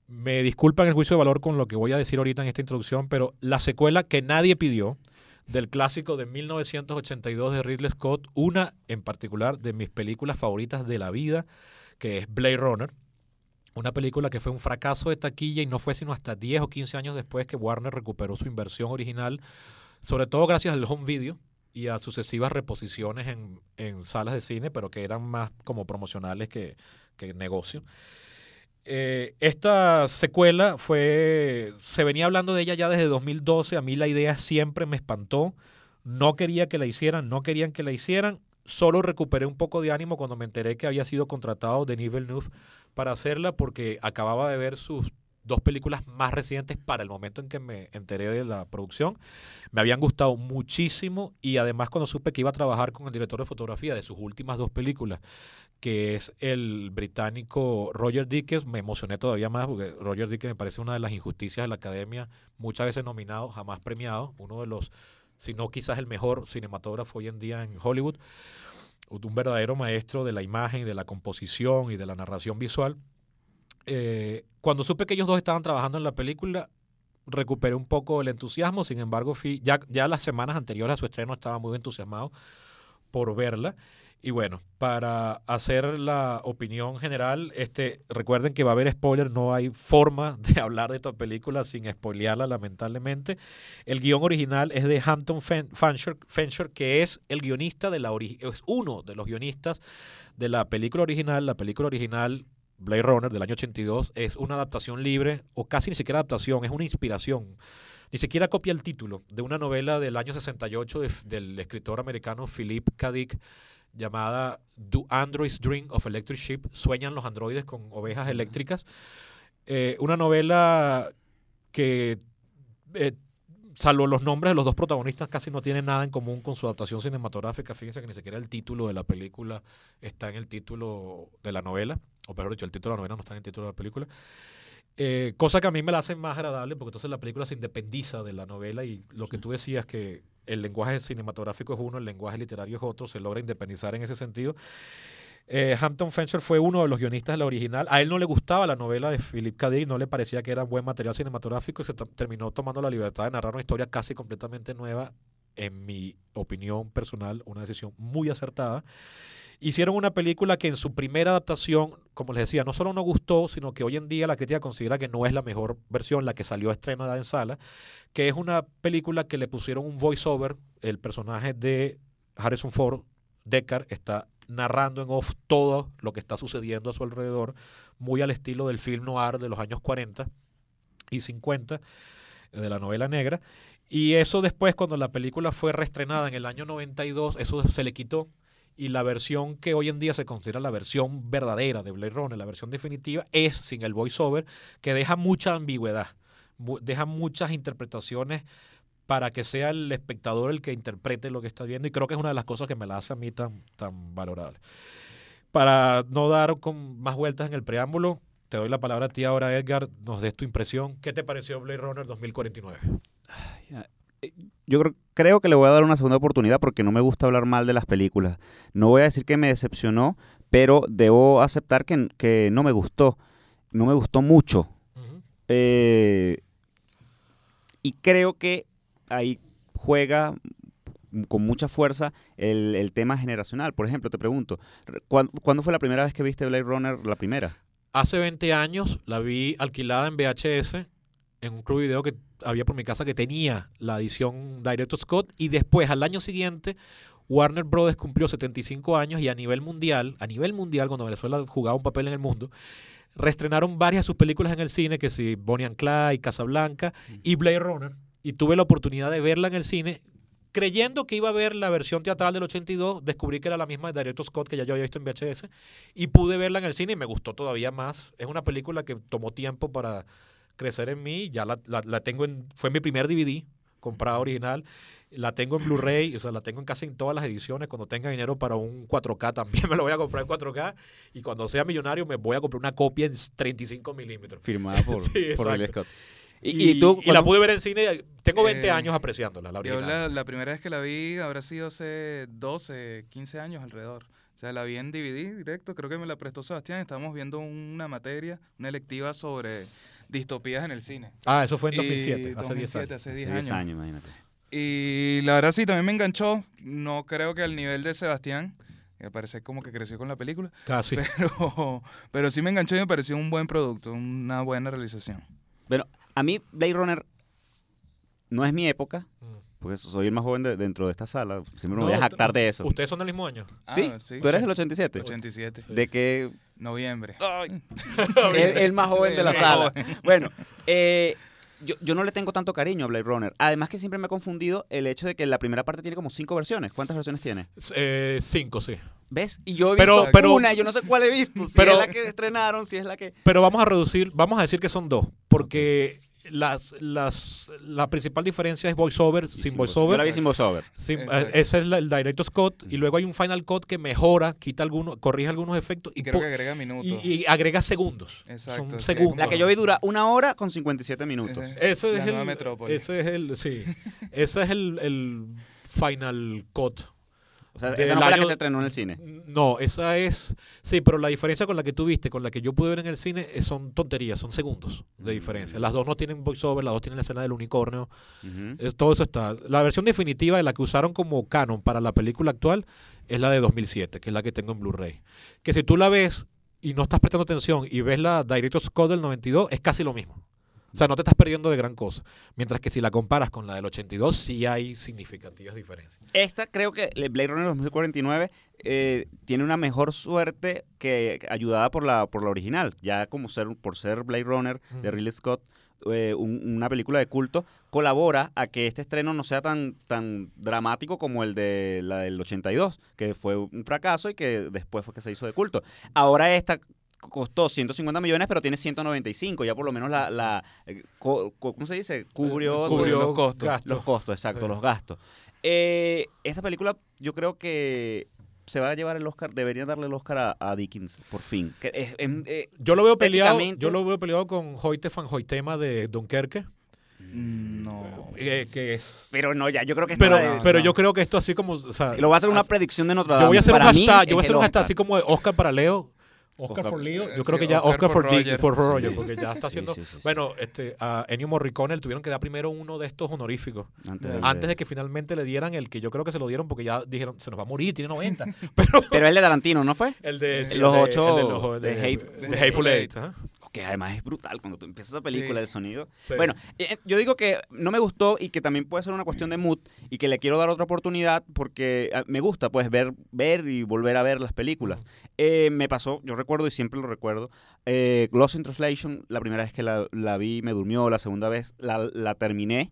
Me disculpan el juicio de valor con lo que voy a decir ahorita en esta introducción, pero la secuela que nadie pidió, del clásico de 1982 de Ridley Scott, una en particular de mis películas favoritas de la vida, que es Blade Runner. Una película que fue un fracaso de taquilla y no fue sino hasta 10 o 15 años después que Warner recuperó su inversión original, sobre todo gracias al home video y a sucesivas reposiciones en, en salas de cine, pero que eran más como promocionales que, que negocio. Eh, esta secuela fue, se venía hablando de ella ya desde 2012, a mí la idea siempre me espantó, no quería que la hicieran, no querían que la hicieran, solo recuperé un poco de ánimo cuando me enteré que había sido contratado Denis Villeneuve para hacerla porque acababa de ver sus dos películas más recientes para el momento en que me enteré de la producción. Me habían gustado muchísimo y además cuando supe que iba a trabajar con el director de fotografía de sus últimas dos películas, que es el británico Roger Dickens, me emocioné todavía más porque Roger Dickens me parece una de las injusticias de la academia, muchas veces nominado, jamás premiado, uno de los, si no quizás el mejor cinematógrafo hoy en día en Hollywood, un verdadero maestro de la imagen, de la composición y de la narración visual. eh, cuando supe que ellos dos estaban trabajando en la película, recuperé un poco el entusiasmo. Sin embargo, fui, ya, ya las semanas anteriores a su estreno estaba muy entusiasmado por verla. Y bueno, para hacer la opinión general, este, recuerden que va a haber spoiler, no hay forma de hablar de esta película sin spoilearla, lamentablemente. El guion original es de Hampton Fancher, que es el guionista de la es uno de los guionistas de la película original. La película original Blade Runner del año 82 es una adaptación libre, o casi ni siquiera adaptación, es una inspiración. Ni siquiera copia el título de una novela del año 68 del escritor americano Philip K. llamada Do Androids Dream of Electric Sheep? Sueñan los androides con ovejas eléctricas. Eh, una novela que, eh, salvo los nombres de los dos protagonistas, casi no tiene nada en común con su adaptación cinematográfica. Fíjense que ni siquiera el título de la película está en el título de la novela, o peor dicho, el título de la novela no está en el título de la película. Eh, cosa que a mí me la hace más agradable porque entonces la película se independiza de la novela y lo que tú decías que el lenguaje cinematográfico es uno, el lenguaje literario es otro, se logra independizar en ese sentido. Eh, Hampton Fancher fue uno de los guionistas de la original. A él no le gustaba la novela de Philip K. Dick, no le parecía que era buen material cinematográfico y se terminó tomando la libertad de narrar una historia casi completamente nueva, en mi opinión personal, una decisión muy acertada. Hicieron una película que en su primera adaptación, como les decía, no solo no gustó, sino que hoy en día la crítica considera que no es la mejor versión, la que salió estrenada en sala, que es una película que le pusieron un voiceover, el personaje de Harrison Ford, Deckard, está narrando en off todo lo que está sucediendo a su alrededor, muy al estilo del film noir de los años 40 y 50 de la novela negra. Y eso después, cuando la película fue reestrenada en el año 92, eso se le quitó y la versión que hoy en día se considera la versión verdadera de Blade Runner, la versión definitiva, es sin el voiceover, que deja mucha ambigüedad, deja muchas interpretaciones para que sea el espectador el que interprete lo que está viendo y creo que es una de las cosas que me la hace a mí tan, tan valorable. Para no dar con más vueltas en el preámbulo, te doy la palabra a ti ahora, Edgar, nos des tu impresión. ¿Qué te pareció Blade Runner 2049? Yo creo, que le voy a dar una segunda oportunidad porque no me gusta hablar mal de las películas. No voy a decir que me decepcionó, pero debo aceptar que, no me gustó. No me gustó mucho. Eh, y creo que ahí juega con mucha fuerza el, tema generacional. Por ejemplo, te pregunto, ¿cuándo, fue la primera vez que viste Blade Runner, la primera? Hace 20 años, la vi alquilada en VHS en un club video que había por mi casa que tenía la edición Director Scott y después al año siguiente Warner Brothers cumplió 75 años y a nivel mundial, a nivel mundial cuando Venezuela jugaba un papel en el mundo, reestrenaron varias de sus películas en el cine, que si Bonnie and Clyde, Casablanca mm. y Blade Runner y tuve la oportunidad de verla en el cine creyendo que iba a ver la versión teatral del 82, descubrí que era la misma de Director Scott que ya yo había visto en VHS y pude verla en el cine y me gustó todavía más. Es una película que tomó tiempo para crecer en mí. Ya la, la, tengo en. Fue mi primer DVD comprado original. La tengo en Blu-ray, o sea, la tengo en casi en todas las ediciones. Cuando tenga dinero para un 4K también me lo voy a comprar en 4K. Y cuando sea millonario me voy a comprar una copia en 35 milímetros. Firmada por, por Scott. Y, tú, y la pude ver en cine, tengo 20 eh, años apreciándola, la Yo la, primera vez que la vi habrá sido hace 12, 15 años alrededor. O sea, la vi en DVD directo, creo que me la prestó Sebastián. Estábamos viendo una materia, una electiva sobre distopías en el cine. Ah, eso fue en 2007, hace 10 años. Hace 10 años. imagínate. Y la verdad sí, también me enganchó. No creo que al nivel de Sebastián, me parece como que creció con la película. Casi. Pero, pero sí me enganchó y me pareció un buen producto, una buena realización. Bueno, a mí Blade Runner no es mi época. Mm. Porque soy el más joven dentro de esta sala. Siempre me voy a jactar de eso. ¿Ustedes son del mismo año? Ah, sí. ¿Tú eres del 87? 87. ¿De qué? Noviembre. el, más joven de la sala. Bueno, eh, yo, no le tengo tanto cariño a Blade Runner. Además que siempre me ha confundido el hecho de que la primera parte tiene como cinco versiones. ¿Cuántas versiones tiene? Eh, cinco, sí. ¿Ves? Y yo he visto pero, una, yo no sé cuál he visto. Si es la que estrenaron, si es la que... Pero vamos a reducir, vamos a decir que son dos. Porque las, las, la principal diferencia es voiceover, sin, voiceover. la vi sin voiceover. Eh, ese es el Director's Cut. Y luego hay un Final Cut que mejora, quita algunos, corrige algunos efectos. Y, creo que agrega minutos. Y, agrega segundos. Exacto. segundos. La que yo vi dura una hora con 57 minutos. Ese, es el, ese es el, sí. ese es el, el Final Cut O sea, esa no fue la que se estrenó en el cine. No, esa es. Sí, pero la diferencia con la que tú viste, con la que yo pude ver en el cine, son tonterías, son segundos de diferencia. Las dos no tienen voiceover, las dos tienen la escena del unicornio. todo eso está. La versión definitiva de la que usaron como canon para la película actual es la de 2007, que es la que tengo en Blu-ray. Que si tú la ves y no estás prestando atención y ves la Director's Code del 92, es casi lo mismo. O sea, no te estás perdiendo de gran cosa. Mientras que si la comparas con la del 82, sí hay significativas diferencias. Esta creo que Blade Runner 2049 eh, tiene una mejor suerte que ayudada por la, por la original. Ya como ser, por ser Blade Runner de Ridley Scott, eh, una película de culto, colabora a que este estreno no sea tan, tan dramático como el de la del 82, que fue un fracaso y que después fue que se hizo de culto. Ahora esta costó 150 millones, pero tiene 195. Ya por lo menos la, la eh, ¿cómo se dice? Cubrió, los costos. Los costos, exacto, los gastos. Eh, esta película yo creo que se va a llevar el Oscar, debería darle el Oscar a, Dickens, por fin. Eh, yo lo veo peleado, yo lo veo peleado con Hoyte van Hoytema de Dunkerque. Mm, no. que es... Pero no, ya, yo creo que Pero, pero yo creo que esto así como. lo voy a hacer una predicción de Notre Dame. Yo voy a hacer un yo voy a hacer un así como Oscar para Leo. Oscar, for Leo, yo creo que ya Oscar, for, Roger, porque ya está haciendo. bueno, este, a Ennio Morricone le tuvieron que dar primero uno de estos honoríficos. Antes, de... que finalmente le dieran el que yo creo que se lo dieron porque ya dijeron, se nos va a morir, tiene 90. Pero, pero el de Tarantino, ¿no fue? El de. los ocho. de, Hateful Eight que además es brutal cuando tú empiezas esa película de sonido. Bueno, eh, eh, yo digo que no me gustó y que también puede ser una cuestión de mood y que le quiero dar otra oportunidad porque ah, me gusta pues ver, ver y volver a ver las películas. Eh, me pasó, yo recuerdo y siempre lo recuerdo, eh, Lost in Translation, la primera vez que la, la vi me durmió, la segunda vez la, la terminé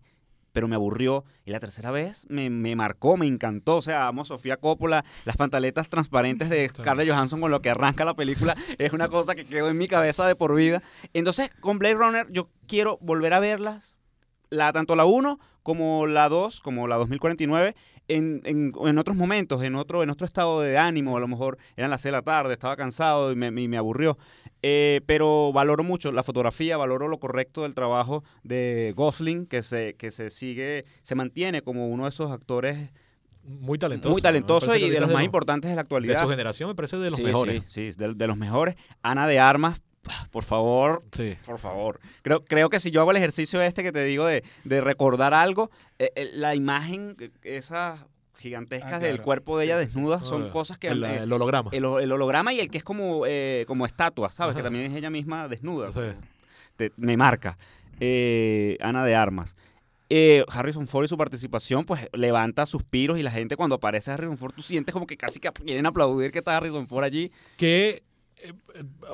pero me aburrió. Y la tercera vez me, me, marcó, me encantó. O sea, amo Sofía Coppola, las pantaletas transparentes de Scarlett Johansson con lo que arranca la película, es una cosa que quedó en mi cabeza de por vida. Entonces, con Blade Runner yo quiero volver a verlas, la, tanto la 1 como la 2, como la 2049, en, en, en, otros momentos, en otro, en otro estado de ánimo, a lo mejor eran las 6 de la tarde, estaba cansado y me, me, aburrió. Eh, pero valoro mucho la fotografía, valoro lo correcto del trabajo de Gosling, que se, que se sigue, se mantiene como uno de esos actores muy talentoso. Muy talentoso y de los más importantes de la actualidad. De su generación me parece de los mejores. Sí, sí de, de, los mejores. Ana de Armas, por favor, sí. por favor. Creo, creo que si yo hago el ejercicio este que te digo de, de recordar algo, eh, eh, la imagen, esas gigantescas ah, del cuerpo de ella desnuda son cosas que... El, eh, holograma. El, holograma y el que es como, como estatua, ¿sabes? Que también es ella misma desnuda. me marca. Ana de Armas. Harrison Ford y su participación, pues levanta suspiros y la gente cuando aparece Harrison Ford, tú sientes como que casi que quieren aplaudir que está Harrison Ford allí. Que eh,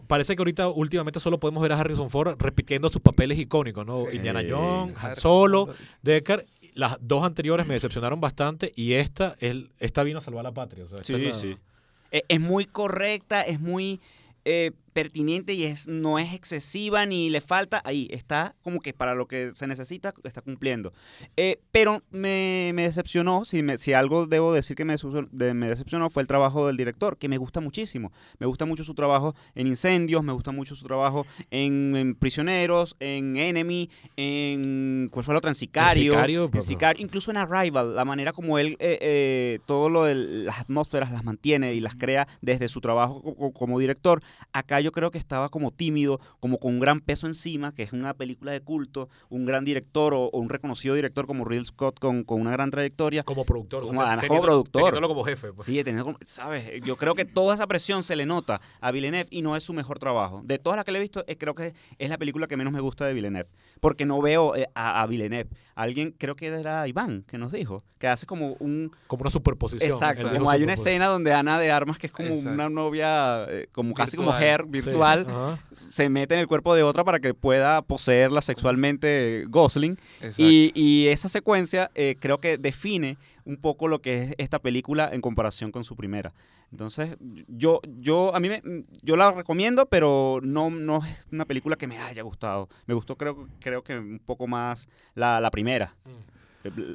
parece que ahorita últimamente solo podemos ver a Harrison Ford repitiendo sus papeles icónicos, ¿no? Indiana Jones, Solo, Decker. Las dos anteriores me decepcionaron bastante y esta, él, esta vino a salvar la patria. sí, sí. E, es muy correcta, es muy eh, pertinente y es, no es excesiva ni le falta, ahí está como que para lo que se necesita está cumpliendo. Eh, pero me, decepcionó, si, me, si algo debo decir que me, me decepcionó fue el trabajo del director, que me gusta muchísimo. Me gusta mucho su trabajo en Incendios, me gusta mucho su trabajo en, Prisioneros, en Enemy, en... ¿Cuál fue la otra? En Sicario. En Sicario, incluso en Arrival, la manera como él eh, todo lo de las atmósferas las mantiene y las crea desde su trabajo como director Acá yo creo que estaba como tímido, como con un gran peso encima, que es una película de culto, un gran director o, un reconocido director como Ridley Scott con, con, una gran trayectoria. Como productor. Como, como productor. como jefe. Pues. Sí, teniendo, ¿sabes? Yo creo que toda esa presión se le nota a Villeneuve y no es su mejor trabajo. De todas las que le he visto, eh, creo que es la película que menos me gusta de Villeneuve. Porque no veo eh, a, a, Villeneuve. Alguien, creo que era Iván, que nos dijo, que hace como un... Como una superposición. Exacto. Como hay una escena donde Ana de Armas, que es como una novia, eh, como casi como hair virtual, se mete en el cuerpo de otra para que pueda poseerla sexualmente Gosling. Y, y, esa secuencia eh, creo que define un poco lo que es esta película en comparación con su primera. Entonces, yo, yo, a mí me, yo la recomiendo, pero no, no es una película que me haya gustado. Me gustó, creo, creo que un poco más la, la primera. Mm.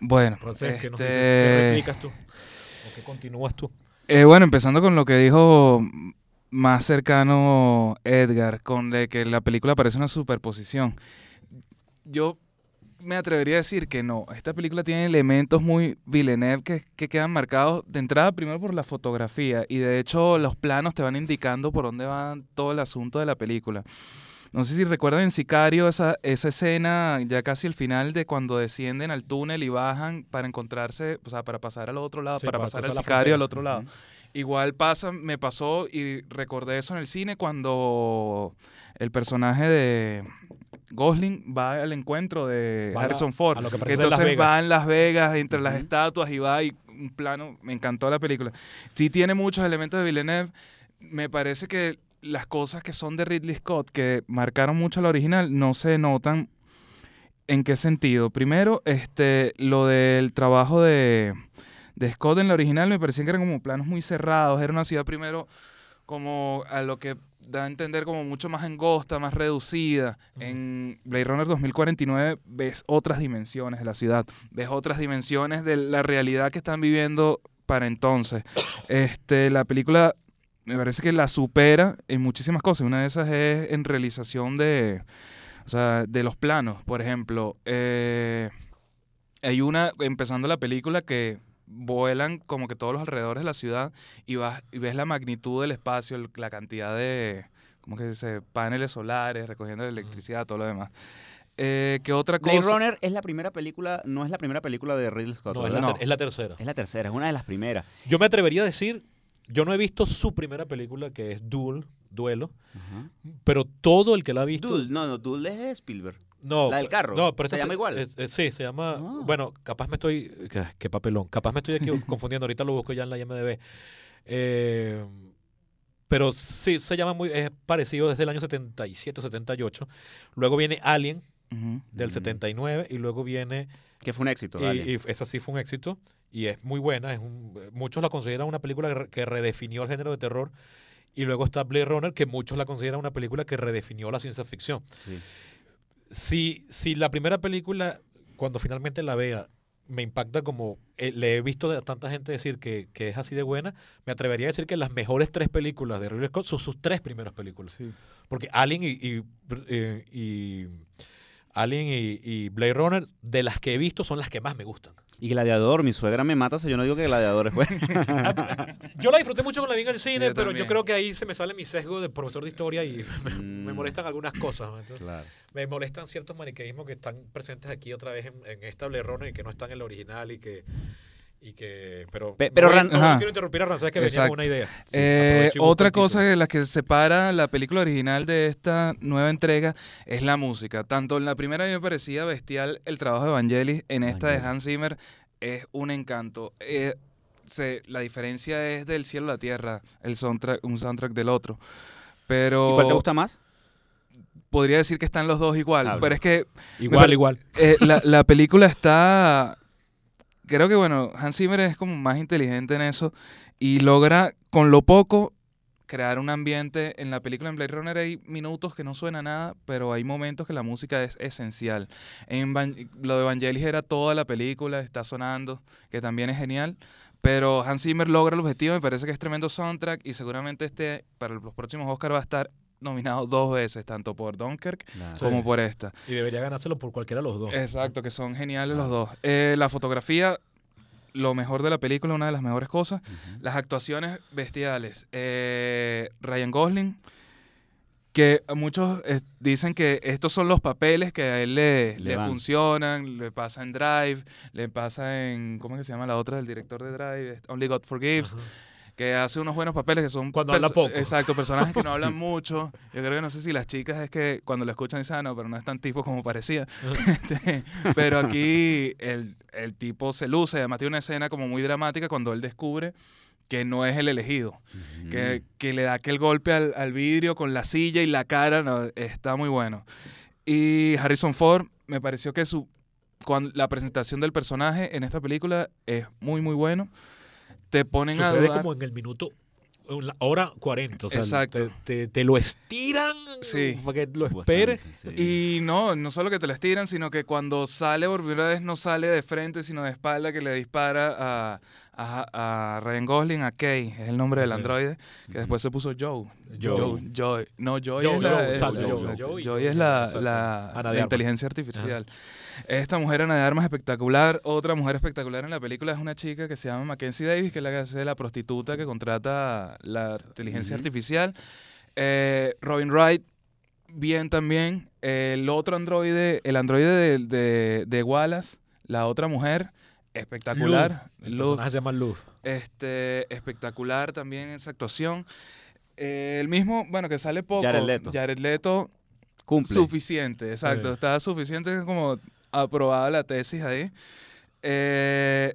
Bueno, ¿qué, este replicas tú? ¿O qué continúas tú? Eh, bueno, empezando con lo que dijo más cercano Edgar, con de que la película parece una superposición. Yo me atrevería a decir que no. Esta película tiene elementos muy Villeneuve que, que, quedan marcados de entrada primero por la fotografía y de hecho los planos te van indicando por dónde va todo el asunto de la película. No sé si recuerdan en Sicario esa, esa escena ya casi el final de cuando descienden al túnel y bajan para encontrarse, o sea, para pasar al otro lado, para, pasar al Sicario al otro lado. Igual pasa, me pasó y recordé eso en el cine cuando el personaje de Gosling va al encuentro de Harrison Ford. que entonces va en Las Vegas entre las estatuas y va y un plano, me encantó la película. Sí tiene muchos elementos de Villeneuve. Me parece que las cosas que son de Ridley Scott, que marcaron mucho la original, no se notan. ¿En qué sentido? Primero, este, lo del trabajo de, de Scott en la original me parecía que eran como planos muy cerrados. Era una ciudad primero como a lo que da a entender como mucho más angosta, más reducida. En Blade Runner 2049 ves otras dimensiones de la ciudad, ves otras dimensiones de la realidad que están viviendo para entonces. Este, la película me parece que la supera en muchísimas cosas. Una de esas es en realización de, o sea, de los planos. Por ejemplo, eh, hay una, empezando la película, que vuelan como que todos los alrededores de la ciudad y, vas, y ves la magnitud del espacio, la cantidad de, ¿cómo que dice? Paneles solares, recogiendo la electricidad, todo lo demás. Eh, ¿Qué otra cosa? Blade Runner es la primera película, no es la primera película de Ridley Scott. No, es la, es la, tercera. Es la tercera, es una de las primeras. Yo me atrevería a decir yo no he visto su primera película, que es Duel, Duelo, pero todo el que la ha visto... Duel, no, no, Duel es de Spielberg. No, la del carro. No, pero se llama igual. Eh, eh, sí, se llama. Ah. Bueno, capaz me estoy. Qué, papelón. Capaz me estoy aquí confundiendo. Ahorita lo busco ya en la IMDb. Eh, pero sí, se llama muy. Es parecido desde el año 77, 78. Luego viene Alien, del 79. Y luego viene. Que fue un éxito. Y, y, esa sí fue un éxito y es muy buena. Es muchos la consideran una película que, redefinió el género de terror. Y luego está Blade Runner, que muchos la consideran una película que redefinió la ciencia ficción. Si, si la primera película, cuando finalmente la vea, me impacta como eh, le he visto a tanta gente decir que, es así de buena, me atrevería a decir que las mejores tres películas de Ridley Scott son sus tres primeras películas. Porque Alien y, y, eh, y Alien y, Blade Runner, de las que he visto, son las que más me gustan. Y Gladiador, mi suegra me mata si yo no digo que Gladiador es bueno. yo la disfruté mucho con la vi en el cine, pero yo creo que ahí se me sale mi sesgo de profesor de historia y me, mm. molestan algunas cosas. Me molestan ciertos maniqueísmos que están presentes aquí otra vez en, en esta Runner y que no están en el original y que y que pero pero no, quiero interrumpir a Rancés que venía con una idea. Eh, otra cosa de la que separa la película original de esta nueva entrega es la música. Tanto en la primera me parecía bestial el trabajo de Vangelis en esta de Hans Zimmer es un encanto. Eh, la diferencia es del cielo a la tierra el soundtrack un soundtrack del otro. Pero ¿Y cuál te gusta más podría decir que están los dos igual, pero es que... Igual, igual. Eh, la, la, película está creo que bueno, Hans Zimmer es como más inteligente en eso y logra con lo poco crear un ambiente. En la película en Blade Runner hay minutos que no suena nada, pero hay momentos que la música es esencial. En lo de Vangelis era toda la película, está sonando, que también es genial. Pero Hans Zimmer logra el objetivo, me parece que es tremendo soundtrack y seguramente este para los próximos Oscar va a estar nominado dos veces, tanto por Dunkirk como por esta. Y debería ganárselo por cualquiera de los dos. Exacto, que son geniales los dos. Eh, la fotografía, lo mejor de la película, una de las mejores cosas. Las actuaciones bestiales. Eh, Ryan Gosling, que muchos eh, dicen que estos son los papeles que a él le, le, funcionan, le pasa en Drive, le pasa en, ¿cómo es que se llama la otra del director de Drive? Only God Forgives que hace unos buenos papeles que son... Cuando habla poco. Exacto, personajes que no hablan mucho. Yo creo que no sé si las chicas es que cuando lo escuchan dicen, ah, no, pero no es tan tipo como parecía. Este, pero aquí el, tipo se luce, además tiene una escena como muy dramática cuando él descubre que no es el elegido, que, le da aquel golpe al, vidrio con la silla y la cara, no, está muy bueno. Y Harrison Ford, me pareció que su, cuando, la presentación del personaje en esta película es muy, muy bueno te ponen a dudar. como en el minuto en la hora 40. O sea, Exacto. Te, te, lo estiran para que lo esperes. Y no, no solo que te lo estiran, sino que cuando sale por primera vez no sale de frente, sino de espalda, que le dispara a, a, Ryan Gosling, a Kay, es el nombre del androide, que después se puso Joe. Joe. Joe. No, Joe, es, la, es la, inteligencia artificial. Esta mujer Ana de Armas espectacular. Otra mujer espectacular en la película es una chica que se llama Mackenzie Davis, que es la que hace la prostituta que contrata la inteligencia artificial. Eh, Robin Wright, bien también. el otro androide, el androide de, de Wallace, la otra mujer espectacular. Luz. Se llama Luz. Este, espectacular también esa actuación. Eh, el mismo, bueno, que sale poco. Jared Leto. Jared Leto. Cumple. Suficiente, exacto. Está suficiente como aprobada la tesis ahí. Eh,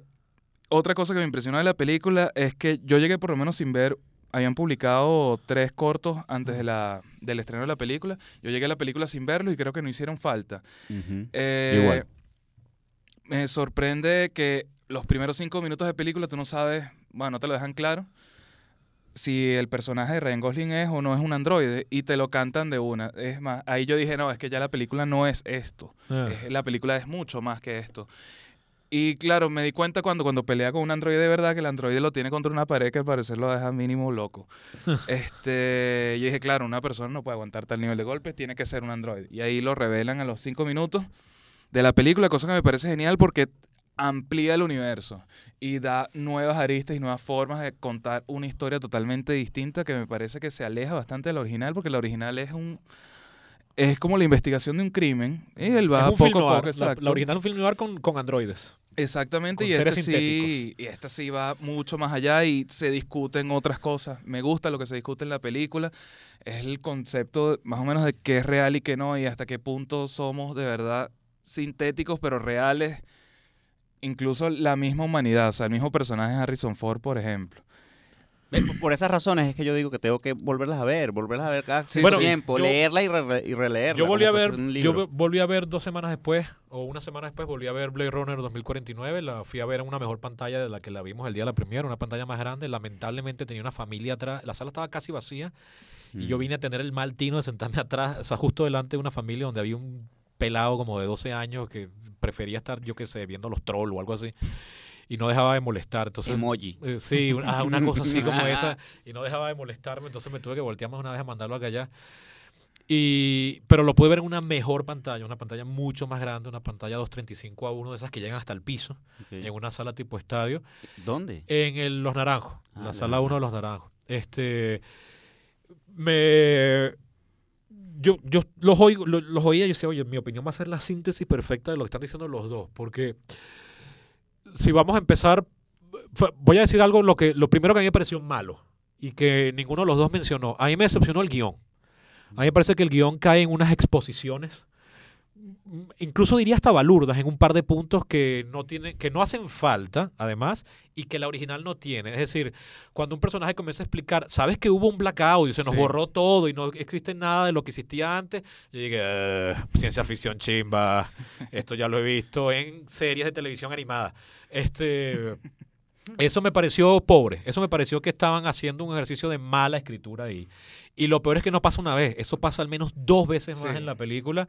otra cosa que me impresionó de la película es que yo llegué por lo menos sin ver, habían publicado tres cortos antes de la, del estreno de la película. Yo llegué a la película sin verlos y creo que no hicieron falta. Eh, Igual me sorprende que los primeros cinco minutos de película tú no sabes, bueno, no te lo dejan claro si el personaje de Ryan Gosling es o no es un androide y te lo cantan de una. Es más, ahí yo dije, no, es que ya la película no es esto. Ah. la película es mucho más que esto. Y claro, me di cuenta cuando, cuando pelea con un androide de verdad que el androide lo tiene contra una pared que al parecer lo deja mínimo loco. este, yo dije, claro, una persona no puede aguantar tal nivel de golpes, tiene que ser un androide. Y ahí lo revelan a los cinco minutos de la película, cosa que me parece genial porque amplía el universo y da nuevas aristas y nuevas formas de contar una historia totalmente distinta que me parece que se aleja bastante de la original porque la original es un es como la investigación de un crimen y él va poco a poco la, original es un film noir con, con androides Exactamente, y este, sí, y esta sí va mucho más allá y se discuten otras cosas. Me gusta lo que se discute en la película. Es el concepto más o menos de qué es real y qué no, y hasta qué punto somos de verdad sintéticos pero reales, incluso la misma humanidad, o sea, el mismo personaje de Harrison Ford, por ejemplo. Por esas razones es que yo digo que tengo que volverlas a ver, volverlas a ver cada tiempo, leerla y, releerla. Yo volví a ver, yo volví a ver dos semanas después o una semana después volví a ver Blade Runner 2049, la fui a ver en una mejor pantalla de la que la vimos el día de la premiere, una pantalla más grande. Lamentablemente tenía una familia atrás, la sala estaba casi vacía y yo mm. vine a tener el mal tino de sentarme atrás, o sea, justo delante de una familia donde había un pelado como de 12 años que prefería estar, yo qué sé, viendo los trolls o algo así. Y no dejaba de molestar. Entonces, Emoji. Eh, sí, una, una, cosa así como esa. Y no dejaba de molestarme. Entonces me tuve que voltear más una vez a mandarlo acá allá. Y, pero lo pude ver en una mejor pantalla, una pantalla mucho más grande, una pantalla 235 a 1 de esas que llegan hasta el piso, en una sala tipo estadio. ¿Dónde? En el, Los Naranjos, ah, la sala 1 de Los Naranjos. Este, me, yo, yo los, oigo, los, oía y yo decía, oye, mi opinión va a ser la síntesis perfecta de lo que están diciendo los dos, porque si vamos a empezar, voy a decir algo, lo, que, lo primero que a mí me pareció malo y que ninguno de los dos mencionó, a mí me decepcionó el guion. A mí me parece que el guion cae en unas exposiciones incluso diría hasta balurdas en un par de puntos que no tienen, que no hacen falta, además, y que la original no tiene. Es decir, cuando un personaje comienza a explicar, sabes que hubo un blackout y se nos borró todo y no existe nada de lo que existía antes, yo dije, ciencia ficción chimba, esto ya lo he visto en series de televisión animada. Este eso me pareció pobre, eso me pareció que estaban haciendo un ejercicio de mala escritura ahí. Y lo peor es que no pasa una vez, eso pasa al menos dos veces más en la película.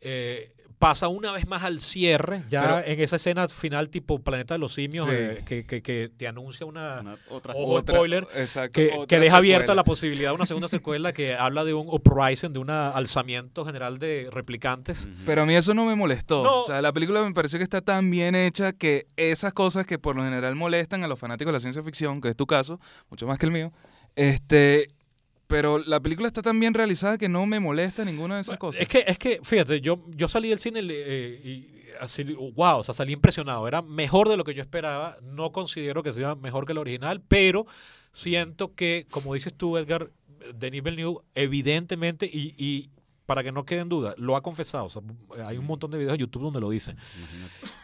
Eh, pasa una vez más al cierre, ya en esa escena final tipo Planeta de los Simios, eh, que, te anuncia una, otra, spoiler, que, deja abierta la posibilidad de una segunda secuela que habla de un uprising, de un alzamiento general de replicantes. Pero a mí eso no me molestó. O sea, la película me pareció que está tan bien hecha que esas cosas que por lo general molestan a los fanáticos de la ciencia ficción, que es tu caso, mucho más que el mío, este pero la película está tan bien realizada que no me molesta ninguna de esas cosas. Es que, es que fíjate, yo, yo salí del cine eh, y así, wow, o sea, salí impresionado. Era mejor de lo que yo esperaba. No considero que sea mejor que el original, pero siento que, como dices tú, Edgar, Denis Villeneuve, evidentemente, y, y para que no quede en duda, lo ha confesado. O sea, hay un montón de videos de YouTube donde lo dicen.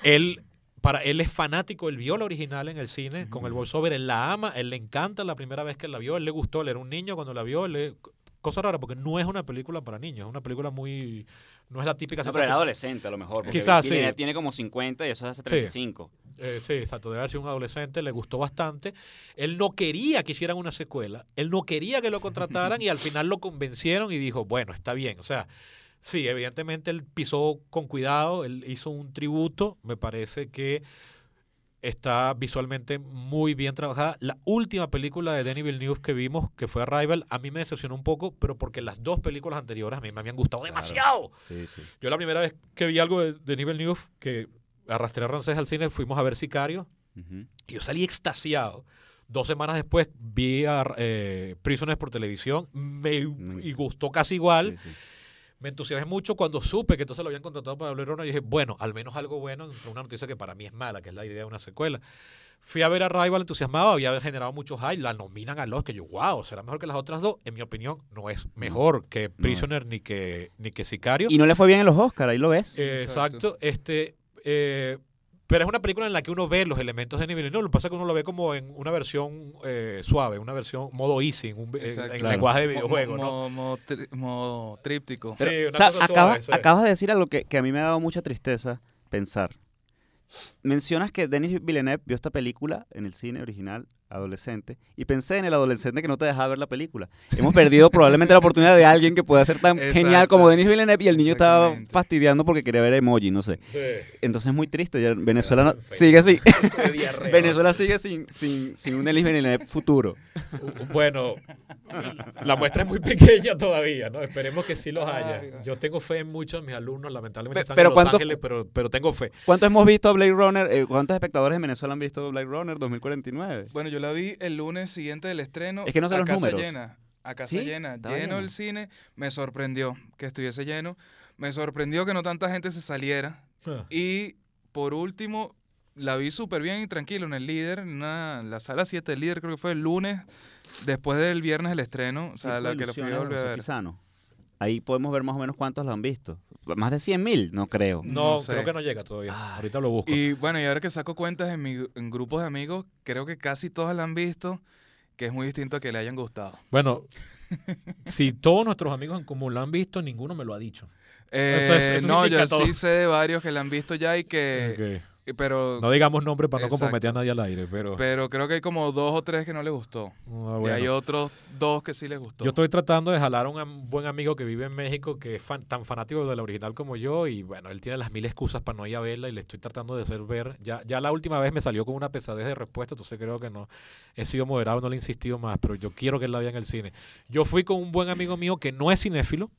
Él para él es fanático, él vio la original en el cine con el voiceover, él la ama, él le encanta la primera vez que la vio, él le gustó, él era un niño cuando la vio, le, cosa rara porque no es una película para niños, es una película muy no es la típica No, pero era adolescente a lo mejor, Quizás tiene, sí. tiene como 50 y eso es hace 35. Sí. Eh, sí, exacto, debe haber sido un adolescente, le gustó bastante. Él no quería que hicieran una secuela, él no quería que lo contrataran y al final lo convencieron y dijo, bueno, está bien, o sea, Sí, evidentemente él pisó con cuidado, él hizo un tributo, me parece que está visualmente muy bien trabajada. La última película de Denis Villeneuve que vimos, que fue Arrival, a mí me decepcionó un poco, pero porque las dos películas anteriores a mí me habían gustado demasiado. Yo la primera vez que vi algo de Denis Villeneuve, que arrastré a Rancés al cine, fuimos a ver Sicario, y yo salí extasiado. Dos semanas después vi a eh, Prisoners por televisión, me, y gustó casi igual me entusiasmé mucho cuando supe que entonces lo habían contratado para Blade Runner y dije, bueno, al menos algo bueno, una noticia que para mí es mala, que es la idea de una secuela. Fui a ver a Rival entusiasmado, había generado muchos hype, la nominan a los que yo, wow, será mejor que las otras dos. En mi opinión, no es mejor que Prisoner ni que ni que Sicario. Y no le fue bien en los Oscars, ahí lo ves. exacto. Este, eh, pero es una película en la que uno ve los elementos de nivel. No, lo que pasa es que uno lo ve como en una versión eh, suave, una versión modo easy, en, lenguaje de videojuego, ¿no? Modo, tríptico. sí, acabas de decir algo que, que a mí me ha dado mucha tristeza pensar. Mencionas que Denis Villeneuve vio esta película en el cine original adolescente y pensé en el adolescente que no te dejaba ver la película. Hemos perdido probablemente la oportunidad de alguien que pueda ser tan genial como Denis Villeneuve y el niño estaba fastidiando porque quería ver emoji, no sé. Entonces es muy triste. Venezuela sigue así. Venezuela sigue sin, sin, sin un Denis Villeneuve futuro. Bueno, la muestra es muy pequeña todavía, ¿no? Esperemos que sí los haya. Yo tengo fe en muchos de mis alumnos, lamentablemente están pero en Los Ángeles, pero, pero tengo fe. ¿Cuántos hemos visto Blade Runner? Eh, ¿Cuántos espectadores en Venezuela han visto Blade Runner 2049? Bueno, yo la vi el lunes siguiente del estreno. Es que no a casa llena. A casa llena. Lleno el cine. Me sorprendió que estuviese lleno. Me sorprendió que no tanta gente se saliera. Ah. Y por último, la vi súper bien y tranquilo en el líder, en la sala 7 del líder, creo que fue el lunes, después del viernes el estreno. O sea, la que lo fui a volver a ver. Ahí podemos ver más o menos cuántos lo han visto. Más de 100 mil, no creo. No, creo que no llega todavía. Ah. Ahorita lo busco. Y bueno, y ahora que saco cuentas en, mi, en grupos de amigos, creo que casi todos la han visto, que es muy distinto a que le hayan gustado. Bueno, si todos nuestros amigos en común la han visto, ninguno me lo ha dicho. Eh, no, yo sí sé de varios que la han visto ya y que pero no digamos nombre para no comprometer a nadie al aire, pero pero creo que hay como dos o tres que no le gustó ah, y hay otros dos que sí les gustó. Yo estoy tratando de jalar a un buen amigo que vive en México que es tan fanático de la original como yo y bueno él tiene las mil excusas para no ir a verla y le estoy tratando de hacer ver. Ya ya la última vez me salió con una pesadez de respuesta, entonces creo que no he sido moderado, no le he insistido más, pero yo quiero que él la vea en el cine. Yo fui con un buen amigo mío que no es cinéfilo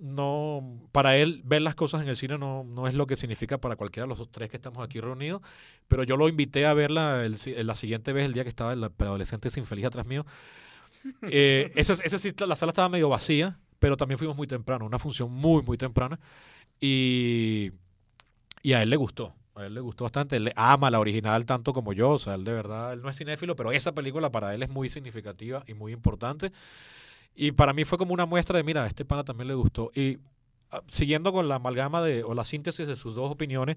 no, para él ver las cosas en el cine no, no, es lo que significa para cualquiera de los tres que estamos aquí reunidos, pero yo lo invité a verla el, la siguiente vez, el día que estaba el adolescente sin feliz atrás mío. Eh, ese, ese sí, la sala estaba medio vacía, pero también fuimos muy temprano, una función muy, muy temprana, y, y a él le gustó. A él le gustó bastante, él ama la original tanto como yo, o sea, él de verdad, él no es cinéfilo, pero esa película para él es muy significativa y muy importante. Y para mí fue como una muestra de, mira, a este pana también le gustó. Y ah, siguiendo con la amalgama de, o la síntesis de sus dos opiniones,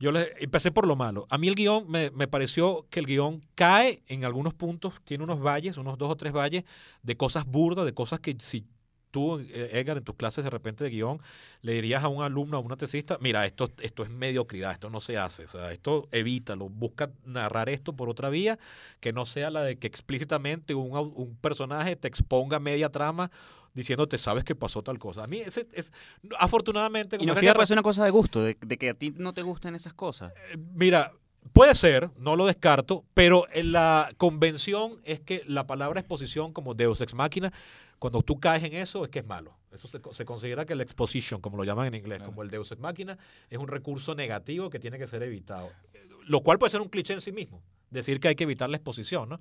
yo les, empecé por lo malo. A mí el guion me, me, pareció que el guion cae en algunos puntos, tiene unos valles, unos dos o tres valles de cosas burdas, de cosas que si tú, eh, Edgar, en tus clases de repente de guion, le dirías a un alumno, a una tesista, mira, esto, esto es mediocridad, esto no se hace, o sea, esto evítalo, busca narrar esto por otra vía, que no sea la de que explícitamente un, un personaje te exponga media trama diciéndote, sabes que pasó tal cosa. A mí, ese, es, afortunadamente... ¿Y no que una cosa de gusto, de, que a ti no te gusten esas cosas? Eh, mira, Puede ser, no lo descarto, pero en la convención es que la palabra exposición como Deus ex machina cuando tú caes en eso es que es malo. Eso se, considera que la exposition, como lo llaman en inglés, como el deus ex machina, es un recurso negativo que tiene que ser evitado. Lo cual puede ser un cliché en sí mismo, decir que hay que evitar la exposición, ¿no?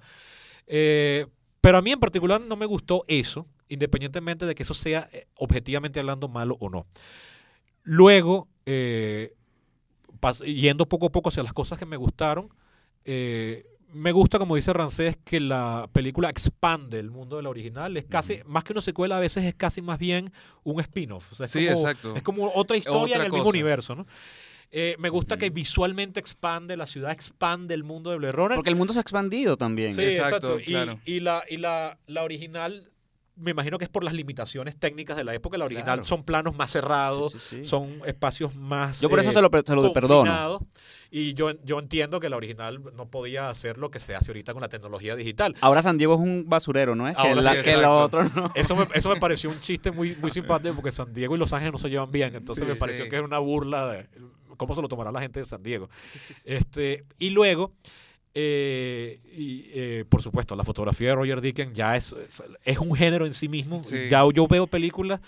Eh, pero a mí en particular no me gustó eso, independientemente de que eso sea eh, objetivamente hablando malo o no. Luego, eh, yendo poco a poco hacia las cosas que me gustaron, eh, me gusta, como dice Rancés, que la película expande el mundo de la original. Es casi, más que una secuela, a veces es casi más bien un spin-off. es, sí, como, exacto. es como otra historia en el mismo universo, ¿no? Eh, me gusta que visualmente expande, la ciudad expande el mundo de Blade Runner. Porque el mundo se ha expandido también. Sí, exacto. Y, la, y la, la original me imagino que es por las limitaciones técnicas de la época. La original son planos más cerrados, son espacios más. Yo por eso se lo, se lo perdono. Y yo, yo entiendo que la original no podía hacer lo que se hace ahorita con la tecnología digital. Ahora San Diego es un basurero, ¿no es? que, la, otro no. Eso me, eso me pareció un chiste muy, muy simpático porque San Diego y Los Ángeles no se llevan bien. Entonces me pareció que es una burla de cómo se lo tomará la gente de San Diego. Este, y luego, eh, y, eh, por supuesto, la fotografía de Roger Dickens ya es, es un género en sí mismo. Ya yo veo películas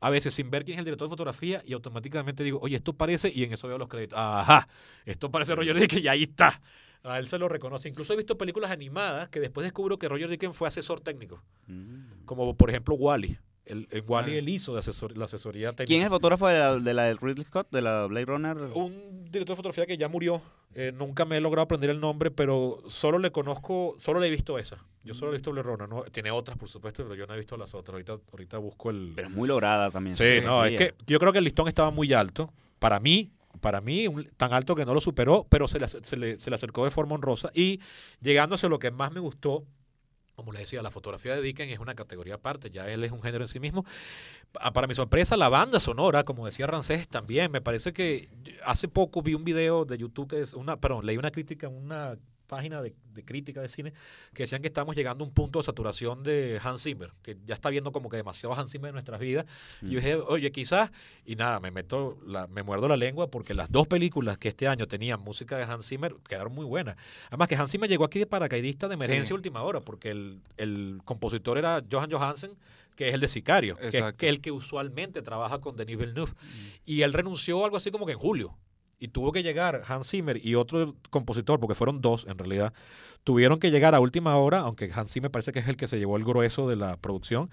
a veces sin ver quién es el director de fotografía y automáticamente digo, oye, esto parece, y en eso veo los créditos. Ajá, esto parece Roger Dickens y ahí está. A él se lo reconoce. Incluso he visto películas animadas que después descubro que Roger Dickens fue asesor técnico. Mm. Como por ejemplo Wally. El, el Wally él hizo de asesor, la asesoría técnica. ¿Quién es el fotógrafo de la, de la Ridley Scott, de la Blade Runner? Un director de fotografía que ya murió. Eh, nunca me he logrado aprender el nombre, pero solo le conozco, solo le he visto esa. Yo solo he visto Blade Runner. ¿no? Tiene otras, por supuesto, pero yo no he visto las otras. Ahorita, ahorita busco el... Pero es muy lograda también. Sí, no, es que yo creo que el listón estaba muy alto. Para mí, para mí, tan alto que no lo superó, pero se le, se le, se le acercó de forma honrosa. Y llegándose a lo que más me gustó, como le decía, la fotografía de Dickens es una categoría aparte, ya él es un género en sí mismo. Ah, para mi sorpresa, la banda sonora, como decía Rancés, también. Me parece que hace poco vi un video de YouTube que es una, perdón, leí una crítica una página de, crítica de cine que decían que estamos llegando a un punto de saturación de Hans Zimmer, que ya está viendo como que demasiado Hans Zimmer en nuestras vidas. Y yo mm. dije, oye, quizás, y nada, me meto, la, me muerdo la lengua porque las dos películas que este año tenían música de Hans Zimmer quedaron muy buenas. Además que Hans Zimmer llegó aquí de paracaidista de emergencia última hora, porque el, el compositor era Johan Johansen, que es el de Sicario, que es el que usualmente trabaja con Denis Villeneuve. Mm. Y él renunció algo así como que en julio y tuvo que llegar Hans Zimmer y otro compositor, porque fueron dos en realidad, tuvieron que llegar a última hora, aunque Hans Zimmer parece que es el que se llevó el grueso de la producción,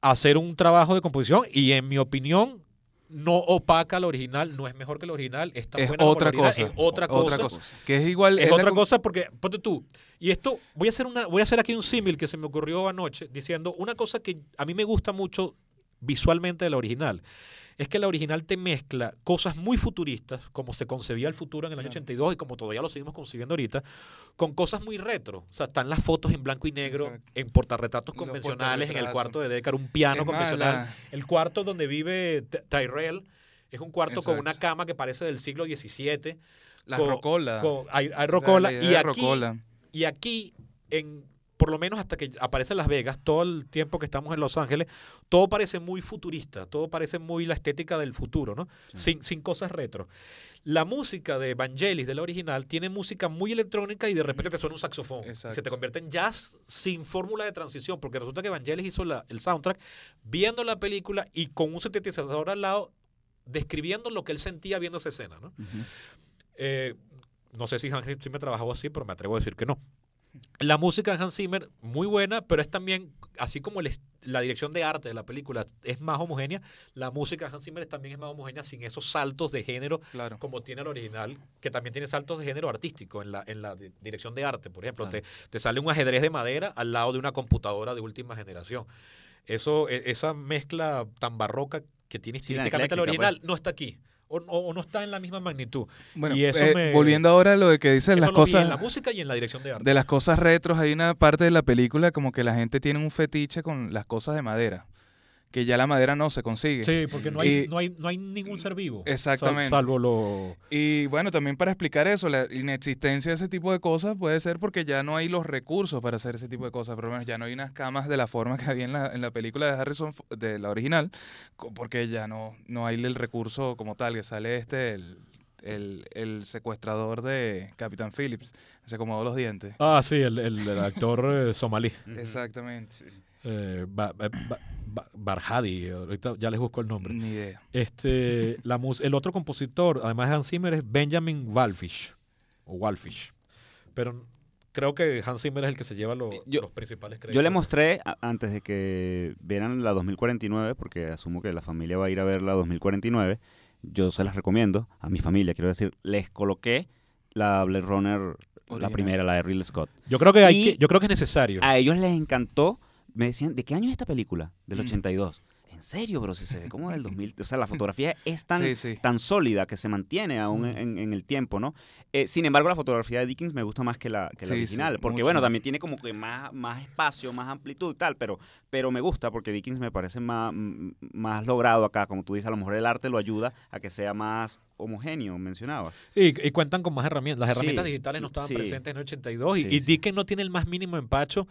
a hacer un trabajo de composición y en mi opinión no opaca al original, no es mejor que el original, es es otra cosa, es otra cosa, que es igual es, otra cosa porque ponte tú y esto voy a hacer una voy a hacer aquí un símil que se me ocurrió anoche diciendo una cosa que a mí me gusta mucho visualmente de la original es que la original te mezcla cosas muy futuristas, como se concebía el futuro en el año 82 y como todavía lo seguimos concibiendo ahorita, con cosas muy retro. O sea, están las fotos en blanco y negro, en portarretratos convencionales, en el cuarto de Deckard, un piano convencional. El cuarto donde vive Tyrell es un cuarto con una cama que parece del siglo XVII. La rocola. hay, rocola. y, aquí, y aquí, en por lo menos hasta que aparece Las Vegas, todo el tiempo que estamos en Los Ángeles, todo parece muy futurista, todo parece muy la estética del futuro, ¿no? Sin, sin cosas retro. La música de Vangelis, de la original, tiene música muy electrónica y de repente te suena un saxofón. Se te convierte en jazz sin fórmula de transición, porque resulta que Vangelis hizo el soundtrack viendo la película y con un sintetizador al lado describiendo lo que él sentía viendo esa escena, ¿no? Eh, no sé si Hans me trabajó así, pero me atrevo a decir que no. La música de Hans Zimmer, muy buena, pero es también, así como la dirección de arte de la película es más homogénea, la música de Hans Zimmer también es más homogénea sin esos saltos de género como tiene el original, que también tiene saltos de género artístico en la, en la dirección de arte. Por ejemplo, te, te, sale un ajedrez de madera al lado de una computadora de última generación. Eso, e, esa mezcla tan barroca que tiene estilísticamente el original pues. no está aquí o, no está en la misma magnitud. Bueno, eh, volviendo ahora a lo de que dicen las cosas. en la música y en la dirección de arte. De las cosas retros, hay una parte de la película como que la gente tiene un fetiche con las cosas de madera que ya la madera no se consigue. Sí, porque no hay, no hay, no hay ningún ser vivo. Exactamente. salvo lo... Y bueno, también para explicar eso, la inexistencia de ese tipo de cosas puede ser porque ya no hay los recursos para hacer ese tipo de cosas. Por lo menos ya no hay unas camas de la forma que había en la, en la película de Harrison, de la original, porque ya no, no hay el recurso como tal, que sale este, el, el, secuestrador de Capitán Phillips. Se acomodó los dientes. Ah, sí, el, el, actor eh, somalí. Exactamente. Eh, Barhadi, ahorita ya les busco el nombre. Ni idea. Este, la el otro compositor, además de Hans Zimmer, es Benjamin Walfish, o Walfish. Pero creo que Hans Zimmer es el que se lleva los principales créditos. Yo le mostré, antes de que vieran la 2049, porque asumo que la familia va a ir a ver la 2049, yo se las recomiendo, a mi familia, quiero decir, les coloqué la Blade Runner, la primera, la de Ridley Scott. Yo creo que, hay yo creo que es necesario. A ellos les encantó me decían, ¿de qué año es esta película? Del 82. Mm. En serio, pero si se ve como del 2000. O sea, la fotografía es tan, tan sólida que se mantiene aún mm. en, el tiempo, ¿no? Eh, sin embargo, la fotografía de Dickens me gusta más que la, que la original. porque, bueno, también tiene como que más, más espacio, más amplitud y tal. Pero, pero me gusta porque Dickens me parece más, más logrado acá. Como tú dices, a lo mejor el arte lo ayuda a que sea más homogéneo, mencionabas. Y, y cuentan con más herramientas. Las herramientas digitales no estaban presentes en el 82 y, y Dickens no tiene el más mínimo empacho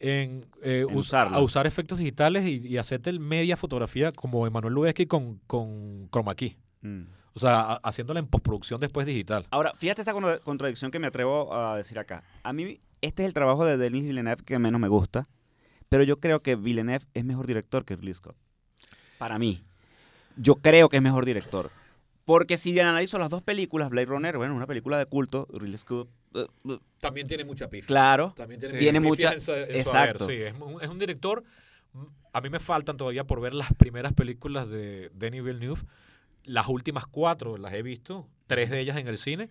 en, eh, a usar efectos digitales y, hacerte el media fotografía como Emanuel Lubezki con, con Chroma Key. Mm. O sea, haciéndola en postproducción después digital. Ahora, fíjate esta contradicción que me atrevo a decir acá. A mí, este es el trabajo de Denis Villeneuve que menos me gusta, pero yo creo que Villeneuve es mejor director que Ridley Scott. Para mí. Yo creo que es mejor director. Porque si analizo las dos películas, Blade Runner, bueno, una película de culto, Ridley Scott... También tiene mucha pifia. Claro. También tiene, mucha... exacto. Sí, es un, es un director... A mí me faltan todavía por ver las primeras películas de Denis Villeneuve las últimas cuatro las he visto, tres de ellas en el cine.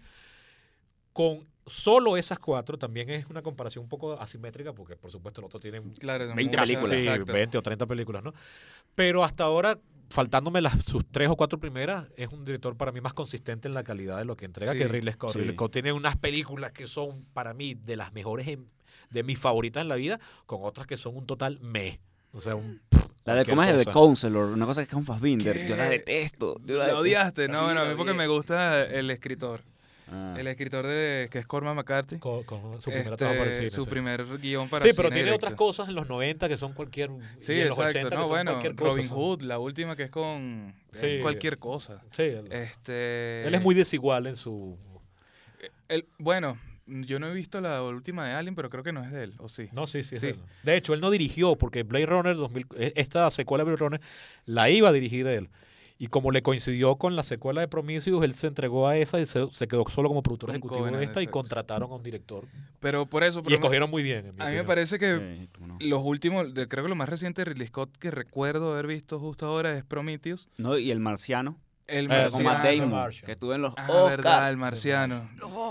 Con solo esas cuatro también es una comparación un poco asimétrica, porque por supuesto el otro tiene 20 películas. Sí, 20 o 30 películas, ¿no? Pero hasta ahora, faltándome las, sus tres o cuatro primeras, es un director para mí más consistente en la calidad de lo que entrega que Ridley Scott. Ridley Scott tiene unas películas que son para mí de las mejores, de mis favoritas en la vida, con otras que son un total me. O sea, un la de, ¿cómo es? The Counselor, una cosa que es un Fassbinder. Yo la detesto. la, odiaste? No, bueno, a mí porque me gusta el escritor. Ah. El escritor de que es Cormac McCarthy. su primer este, para el cine, Su primer guion para Sí, pero tiene otras cosas en los 90 que son cualquier. Sí, exacto. no, bueno, Robin Hood, la última que es con cualquier cosa. Sí. este, él es muy desigual en su. El, bueno, yo no he visto la última de Alien, pero creo que no es de él, ¿o sí? No, sí, sí. sí. De hecho, él no dirigió, porque Blade Runner, 2000, e, esta secuela de Blade Runner, la iba a dirigir él. Y como le coincidió con la secuela de Prometheus, él se entregó a esa y se, quedó solo como productor ejecutivo de esta y contrataron a un director. Pero por eso... y escogieron muy bien. A mí me parece que los últimos, creo que lo más reciente de Ridley Scott que recuerdo haber visto justo ahora es Prometheus. No, y El Marciano. El marciano. que estuvo en los ah, verdad, el marciano.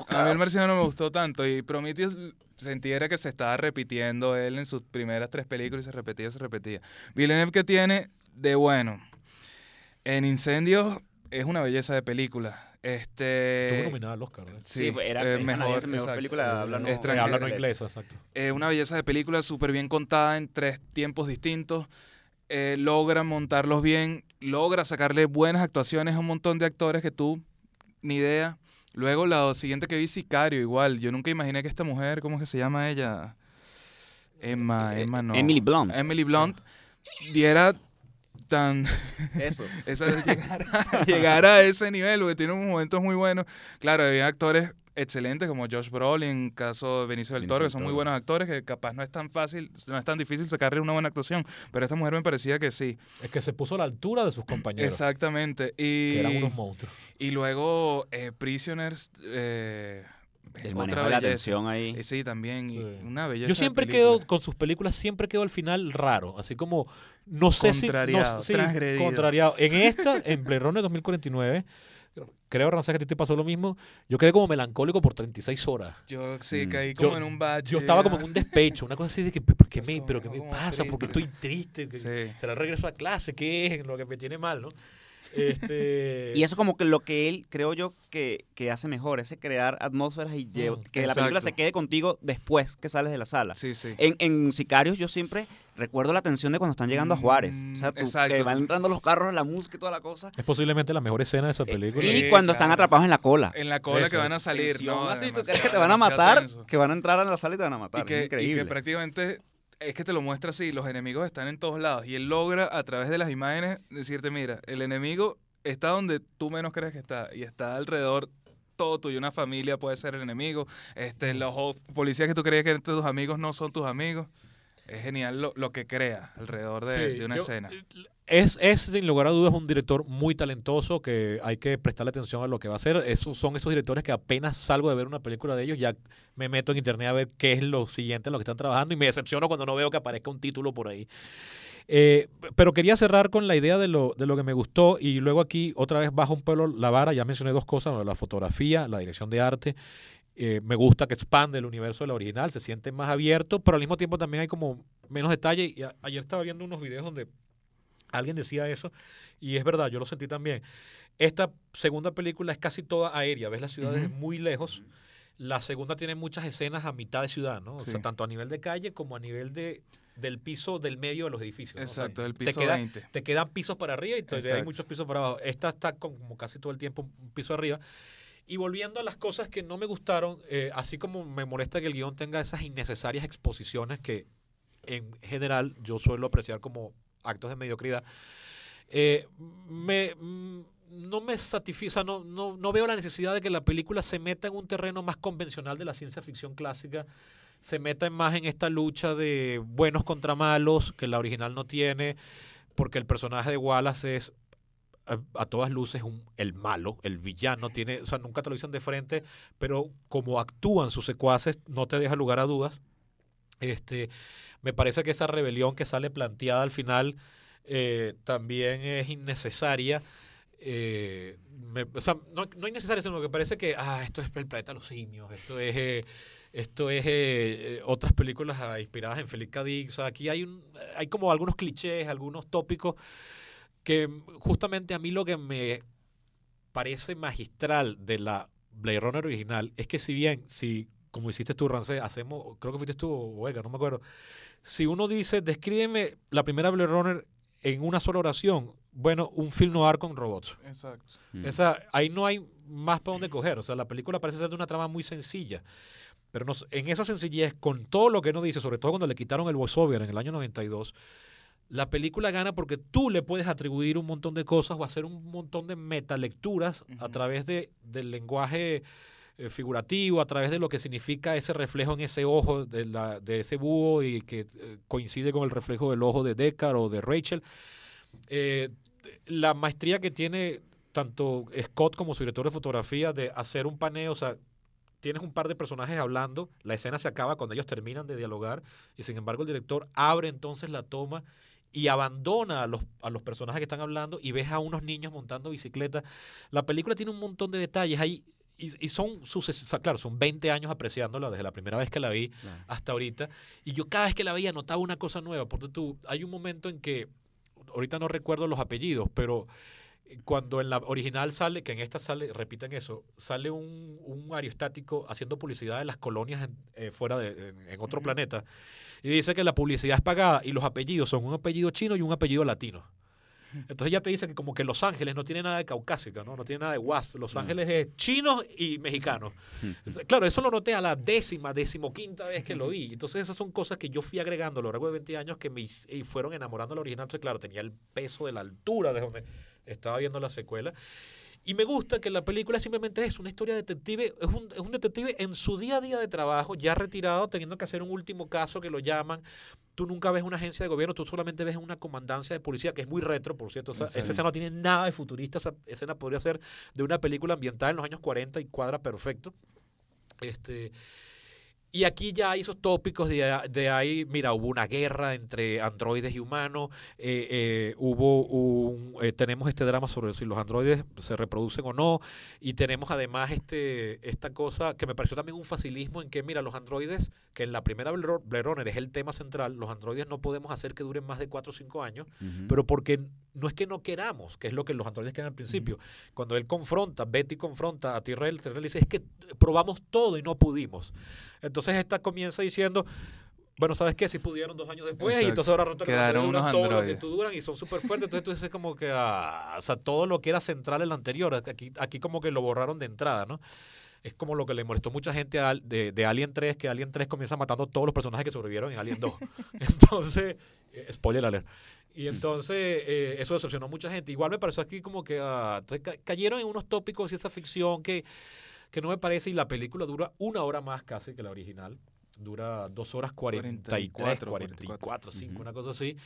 A mí el marciano no me gustó tanto y Prometheus sentía que se estaba repitiendo él en sus primeras tres películas y se repetía, se repetía. Villeneuve que tiene de bueno. En Incendios es una belleza de película. Este, Estuvo nominada al Oscar. Sí, era eh, mejor, mejor película hablando, hablando inglés. Exacto. Eh, una belleza de película súper bien contada en tres tiempos distintos. Eh, logra montarlos bien, logra sacarle buenas actuaciones a un montón de actores que tú ni idea. Luego la siguiente que vi, Sicario, igual. Yo nunca imaginé que esta mujer, ¿cómo es que se llama ella? Emma, eh, Emma no. Emily Blunt. Emily Blunt diera tan eso, eso llegar, a, ese nivel porque tiene unos momentos muy buenos claro había actores excelentes como Josh Brolin, caso de Benicio del Toro, que son muy buenos actores, que capaz no es tan fácil, no es tan difícil sacarle una buena actuación, pero esta mujer me parecía que sí. Es que se puso a la altura de sus compañeros. Exactamente. Y, que eran unos monstruos. Y luego eh, Prisoners... Eh, el manejo de la atención ahí. Eh, sí, también. Una belleza. Yo siempre quedo, con sus películas, siempre quedo al final raro. Así como, no sé si. No, sí, contrariado. En esta, en Blade Runner 2049, creo, Rancés, que a ti te pasó lo mismo. Yo quedé como melancólico por 36 horas. Yo sí, mm. caí como en un bache. Yo estaba como en un despecho, una cosa así de que, ¿por qué me, pero qué me pasa? Porque estoy triste. ¿Será el regreso a clase? ¿Qué es lo que me tiene mal, no? Este... y eso como que lo que él, creo yo, que, que hace mejor, es crear atmósferas y mm, que la película se quede contigo después que sales de la sala. Sí, sí. En, en Sicarios yo siempre recuerdo la tensión de cuando están llegando a Juárez. O sea, que van entrando los carros, la música y toda la cosa. Es posiblemente la mejor escena de esa película. Y cuando están atrapados en la cola. En la cola que van a salir. No, así, tú crees que te van a matar, que van a entrar a la sala y te van a matar. es increíble. Y que prácticamente es que te lo muestra así, los enemigos están en todos lados y él logra a través de las imágenes decirte, mira, el enemigo está donde tú menos crees que está y está alrededor todo tuyo, una familia puede ser el enemigo, este, los policías que tú creías que eran tus amigos no son tus amigos. Es genial lo, que crea alrededor de, una escena. Es, es, sin lugar a dudas, un director muy talentoso que hay que prestarle atención a lo que va a hacer. Esos, son esos directores que apenas salgo de ver una película de ellos, ya me meto en internet a ver qué es lo siguiente en lo que están trabajando y me decepciono cuando no veo que aparezca un título por ahí. Eh, pero quería cerrar con la idea de lo, de lo que me gustó y luego aquí otra vez bajo un pueblo la vara, ya mencioné dos cosas, la fotografía, la dirección de arte. Eh, me gusta que expande el universo de la original, se siente más abierto, pero al mismo tiempo también hay como menos detalle. Y ayer estaba viendo unos videos donde alguien decía eso y es verdad, yo lo sentí también. Esta segunda película es casi toda aérea, ves las ciudades muy lejos. La segunda tiene muchas escenas a mitad de ciudad, ¿no? O sea, tanto a nivel de calle como a nivel de del piso del medio de los edificios. Exacto, del piso te 20. Te quedan pisos para arriba y hay muchos pisos para abajo. Esta está como casi todo el tiempo un piso arriba. Y volviendo a las cosas que no me gustaron, eh, así como me molesta que el guion tenga esas innecesarias exposiciones que en general yo suelo apreciar como actos de mediocridad, eh, me, mm, no me satisfiza, no, no, no veo la necesidad de que la película se meta en un terreno más convencional de la ciencia ficción clásica, se meta más en esta lucha de buenos contra malos que la original no tiene, porque el personaje de Wallace es a, todas luces un, el malo, el villano, tiene, o sea, nunca te lo dicen de frente, pero como actúan sus secuaces, no te deja lugar a dudas. Este, me parece que esa rebelión que sale planteada al final eh, también es innecesaria. Eh, o sea, no, no innecesaria, sino que parece que ah, esto es el planeta de los simios, esto es, eh, esto es otras películas ah, inspiradas en Felipe K. O sea, aquí hay, un, hay como algunos clichés, algunos tópicos que justamente a mí lo que me parece magistral de la Blade Runner original es que si bien, si como hiciste tú, Rancé, hacemos, creo que fuiste tú o no me acuerdo, si uno dice, descríbeme la primera Blade Runner en una sola oración, bueno, un film noir con robots. Exacto. Mm. Esa, ahí no hay más para dónde coger. O sea, la película parece ser de una trama muy sencilla. Pero en esa sencillez, con todo lo que no dice, sobre todo cuando le quitaron el voiceover en el año 92, la película gana porque tú le puedes atribuir un montón de cosas o hacer un montón de metalecturas a través de, del lenguaje eh, figurativo, a través de lo que significa ese reflejo en ese ojo de, la, de ese búho y que eh, coincide con el reflejo del ojo de Deckard o de Rachel. Eh, la maestría que tiene tanto Scott como su director de fotografía de hacer un paneo, o sea, tienes un par de personajes hablando, la escena se acaba cuando ellos terminan de dialogar y sin embargo el director abre entonces la toma y abandona a los, a los personajes que están hablando y ves a unos niños montando bicicleta. La película tiene un montón de detalles. Ahí y, y son sucesos, claro, son 20 años apreciándola desde la primera vez que la vi hasta ahorita. Y yo cada vez que la veía notaba una cosa nueva, porque tú, hay un momento en que, ahorita no recuerdo los apellidos, pero cuando en la original sale, que en esta sale, repiten eso, sale un, un aerostático haciendo publicidad de las colonias eh, fuera de, en, otro planeta y dice que la publicidad es pagada y los apellidos son un apellido chino y un apellido latino. Entonces ya te dicen que como que Los Ángeles no tiene nada de caucásica, ¿no? No tiene nada de guas. Los Ángeles es chinos y mexicanos. claro, eso lo noté a la décima, decimoquinta vez que lo vi. Entonces esas son cosas que yo fui agregando a lo largo de 20 años que me fueron enamorando al original. Entonces, claro, tenía el peso de la altura de donde estaba viendo la secuela. Y me gusta que la película simplemente es una historia de detective, es un, es un, detective en su día a día de trabajo, ya retirado, teniendo que hacer un último caso que lo llaman. Tú nunca ves una agencia de gobierno, tú solamente ves una comandancia de policía, que es muy retro, por cierto. esa escena no tiene nada de futurista, esa escena podría ser de una película ambiental en los años 40 y cuadra perfecto. Este, y aquí ya hay esos tópicos de, ahí, mira, hubo una guerra entre androides y humanos, eh, eh, hubo un, eh, tenemos este drama sobre si los androides se reproducen o no, y tenemos además este, esta cosa que me pareció también un facilismo en que, mira, los androides, que en la primera Blade Runner es el tema central, los androides no podemos hacer que duren más de 4 o 5 años, pero porque no es que no queramos, que es lo que los androides quieren al principio. Cuando él confronta, Betty confronta a Tyrell, Tyrell dice, es que probamos todo y no pudimos. Entonces esta comienza diciendo, bueno, ¿sabes qué? Si pudieron dos años después y entonces ahora resulta que duran todo lo que tú duran y son súper fuertes. Entonces tú dices como que, ah, o sea, todo lo que era central en la anterior, aquí, aquí como que lo borraron de entrada, ¿no? Es como lo que le molestó mucha gente de, de Alien 3, que Alien 3 comienza matando a todos los personajes que sobrevivieron en Alien 2. Entonces, eh, spoiler alert. Y entonces eh, eso decepcionó a mucha gente. Igual me pareció aquí como que ah, cayeron en unos tópicos y esa ficción que que no me parece, y la película dura una hora más casi que la original. Dura dos horas cuarenta y cuatro, cinco, una cosa así.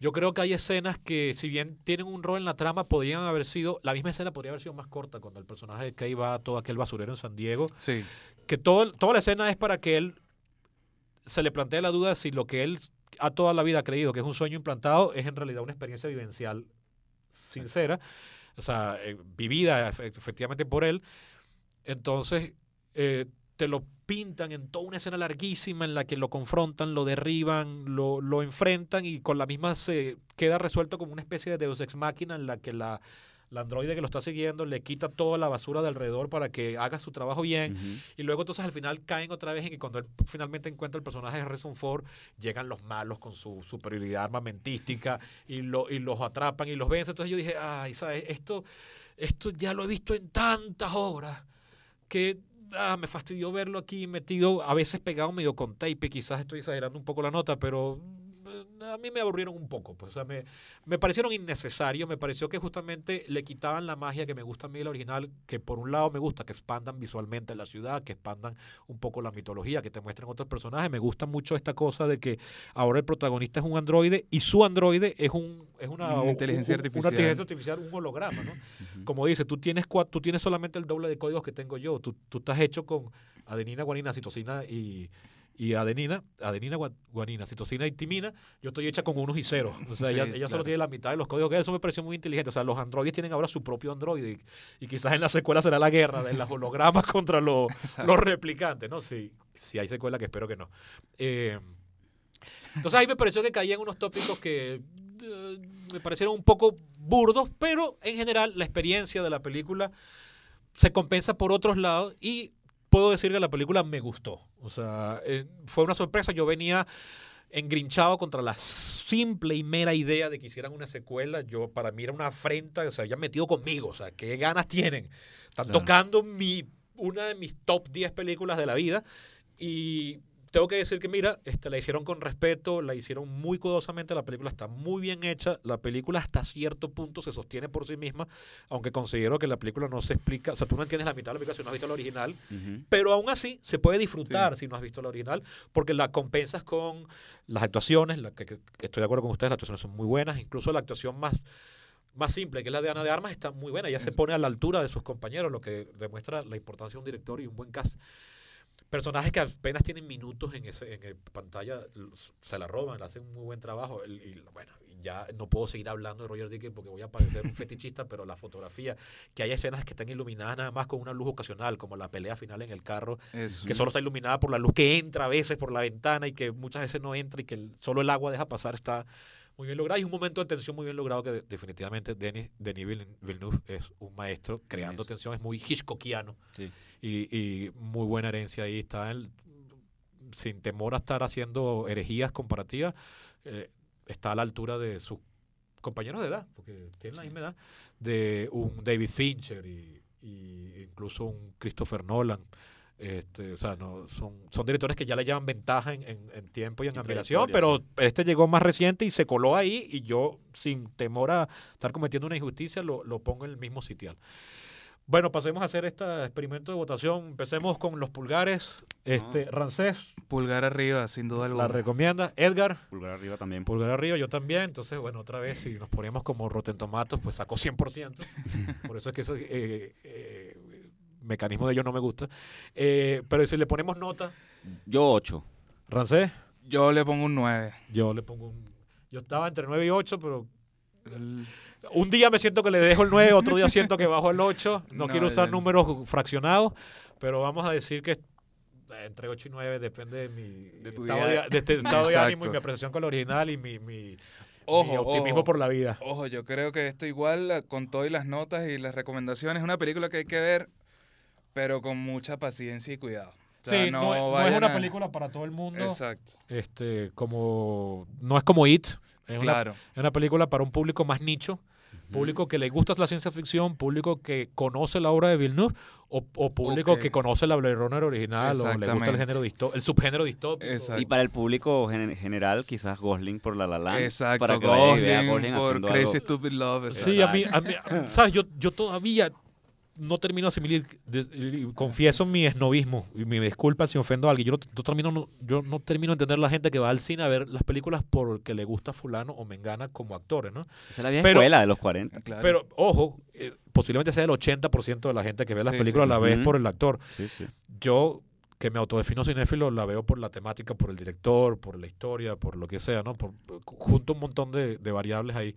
Yo creo que hay escenas que, si bien tienen un rol en la trama, podrían haber sido, la misma escena podría haber sido más corta cuando el personaje de Kay va a todo aquel basurero en San Diego. Sí. Que todo, toda la escena es para que él se le plantee la duda si lo que él ha toda la vida creído que es un sueño implantado es en realidad una experiencia vivencial sincera, o sea, eh, vivida efectivamente por él. Entonces, eh, te lo pintan en toda una escena larguísima en la que lo confrontan, lo derriban, lo, lo, enfrentan y con la misma se queda resuelto como una especie de Deus Ex Máquina en la que la, la androide que lo está siguiendo le quita toda la basura de alrededor para que haga su trabajo bien. Y luego entonces al final caen otra vez en que cuando él finalmente encuentra el personaje de Harrison Ford, llegan los malos con su superioridad armamentística y, lo, y los atrapan y los vencen. Entonces yo dije, ay, ¿sabes? Esto, esto ya lo he visto en tantas obras que ah, me fastidió verlo aquí metido, a veces pegado medio con tape, quizás estoy exagerando un poco la nota, pero a mí me aburrieron un poco. Pues, o sea, me, me parecieron innecesarios. Me pareció que justamente le quitaban la magia que me gusta a mí el original, que por un lado me gusta que expandan visualmente la ciudad, que expandan un poco la mitología, que te muestren otros personajes. Me gusta mucho esta cosa de que ahora el protagonista es un androide y su androide es un es una, inteligencia artificial. Una inteligencia artificial, un holograma, ¿no? Como dice, tú tienes tú tienes solamente el doble de códigos que tengo yo. Tú, tú estás hecho con adenina, guanina, citosina y y adenina, adenina, guanina, citosina y timina, yo estoy hecha con unos y ceros. O sea, ella, solo tiene la mitad de los códigos. que Eso me pareció muy inteligente. O sea, los androides tienen ahora su propio androide y, quizás en la secuela será la guerra de las hologramas contra los, los replicantes, ¿no? Si, si hay secuela, que espero que no. Eh, entonces ahí me pareció que caían unos tópicos que eh, me parecieron un poco burdos, pero en general la experiencia de la película se compensa por otros lados y puedo decir que la película me gustó. O sea, eh, fue una sorpresa. Yo venía engrinchado contra la simple y mera idea de que hicieran una secuela. Yo, para mí era una afrenta, se habían metido conmigo. O sea, qué ganas tienen. Están tocando mi, una de mis top 10 películas de la vida. Y tengo que decir que, mira, este, la hicieron con respeto, la hicieron muy cuidadosamente, la película está muy bien hecha, la película hasta cierto punto se sostiene por sí misma, aunque considero que la película no se explica, o sea, tú no entiendes la mitad de la película si no has visto la original, pero aún así se puede disfrutar si no has visto la original, porque la compensas con las actuaciones, la que, estoy de acuerdo con ustedes, las actuaciones son muy buenas, incluso la actuación más más simple, que es la de Ana de Armas, está muy buena. Ya se pone a la altura de sus compañeros, lo que demuestra la importancia de un director y un buen cast personajes que apenas tienen minutos en ese en pantalla se la roban, hacen un muy buen trabajo. Y, bueno, ya no puedo seguir hablando de Roger Dickens porque voy a parecer un fetichista, pero la fotografía, que hay escenas que están iluminadas nada más con una luz ocasional, como la pelea final en el carro, que solo está iluminada por la luz que entra a veces por la ventana y que muchas veces no entra y que solo el agua deja pasar, está muy bien logrado. Y un momento de tensión muy bien logrado que definitivamente Denis, Denis Villeneuve es un maestro creando tensión, es muy Hitchcockiano. Sí y, muy buena herencia ahí. Está sin temor a estar haciendo herejías comparativas, eh, está a la altura de sus compañeros de edad, porque tienen la misma edad, de un David Fincher y, incluso un Christopher Nolan. Este, o sea, no, son, son directores que ya le llevan ventaja en, en, tiempo y en admiración, pero este llegó más reciente y se coló ahí y yo, sin temor a estar cometiendo una injusticia, lo, lo pongo en el mismo sitial. Bueno, pasemos a hacer este experimento de votación. Empecemos con los pulgares. Este, Rancés. Pulgar arriba, sin duda alguna. La recomienda. Edgar. Pulgar arriba también. Pulgar arriba, yo también. Entonces, bueno, otra vez, si nos poníamos como Rotten Tomatos, pues sacó 100%. Por eso es que ese eh, eh, mecanismo de ellos no me gusta. Eh, pero si le ponemos nota. Yo 8. Rancés. Yo le pongo un 9. Yo le pongo un. Yo estaba entre 9 y 8, pero. Un día me siento que le dejo el 9, otro día siento que bajo el 8. No, quiero usar números fraccionados, pero vamos a decir que entre 8 y 9 depende de mi estado, de, este estado de, ánimo y mi apreciación con el original y mi, mi, optimismo por la vida. Ojo, yo creo que esto igual con todas las notas y las recomendaciones es una película que hay que ver, pero con mucha paciencia y cuidado. sí, no, es una película para todo el mundo. Exacto. Este, como, no es como It, es, claro. una, es una película para un público más nicho, público que le gusta la ciencia ficción, público que conoce la obra de Villeneuve o, público que conoce la Blade Runner original o le gusta el género el subgénero distópico. Y para el público general, quizás Gosling por La La Land. Exacto, para que Gosling, por Crazy Stupid Love. Sí, a mí, a mí ¿sabes? Yo, yo todavía no termino de asimilar, confieso mi esnovismo y mi disculpa si ofendo a alguien. Yo no, termino, yo no termino de entender la gente que va al cine a ver las películas porque le gusta fulano o mengana como actores, ¿no? Esa es la vieja escuela de los 40. Claro. Pero, ojo, eh, posiblemente sea el 80% de la gente que ve las películas la ve por el actor. Yo, que me autodefino cinéfilo, la veo por la temática, por el director, por la historia, por lo que sea, ¿no? Por, junto un montón de, de variables ahí.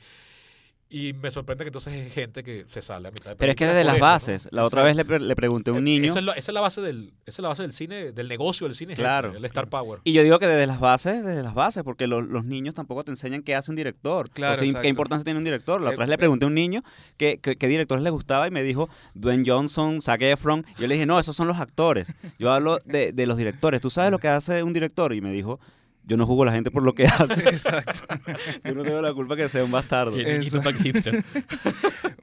Y me sorprende que entonces hay gente que se sale a mitad de Pero es que desde las bases. La otra vez le, le, pregunté a un eh, niño. Esa es, la, base del, esa es la base del cine, del negocio del cine. Claro. el Star Power. Y yo digo que desde las bases, desde las bases, porque los niños tampoco te enseñan qué hace un director. Claro. qué importancia tiene un director. La otra vez le pregunté a un niño qué, qué, directores le gustaba y me dijo Dwayne Johnson, Zac Efron. Yo le dije, no, esos son los actores. Yo hablo de, de los directores. ¿Tú sabes lo que hace un director? Y me dijo, yo no juzgo a la gente por lo que hace. Exacto. yo no tengo la culpa que sea un bastardo.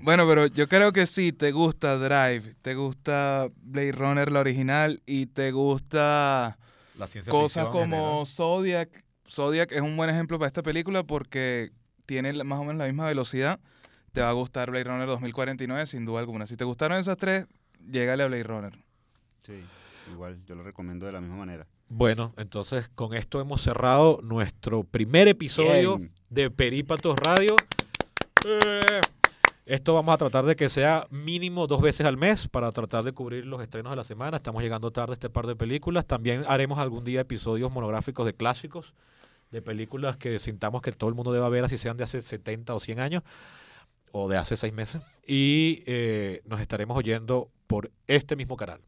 bueno, pero yo creo que sí, te gusta Drive, te gusta Blade Runner la original y te gusta cosas como Zodiac. Zodiac es un buen ejemplo para esta película porque tiene más o menos la misma velocidad. Te va a gustar Blade Runner 2049 sin duda alguna. Si te gustaron esas tres, llégale a Blade Runner. Sí, igual, yo lo recomiendo de la misma manera. Bueno, entonces con esto hemos cerrado nuestro primer episodio de Perípatos Radio. Eh, esto vamos a tratar de que sea mínimo dos veces al mes para tratar de cubrir los estrenos de la semana. Estamos llegando tarde a este par de películas. También haremos algún día episodios monográficos de clásicos, de películas que sintamos que todo el mundo deba ver, así sean de hace 70 o 100 años o de hace seis meses. Y eh, nos estaremos oyendo por este mismo canal.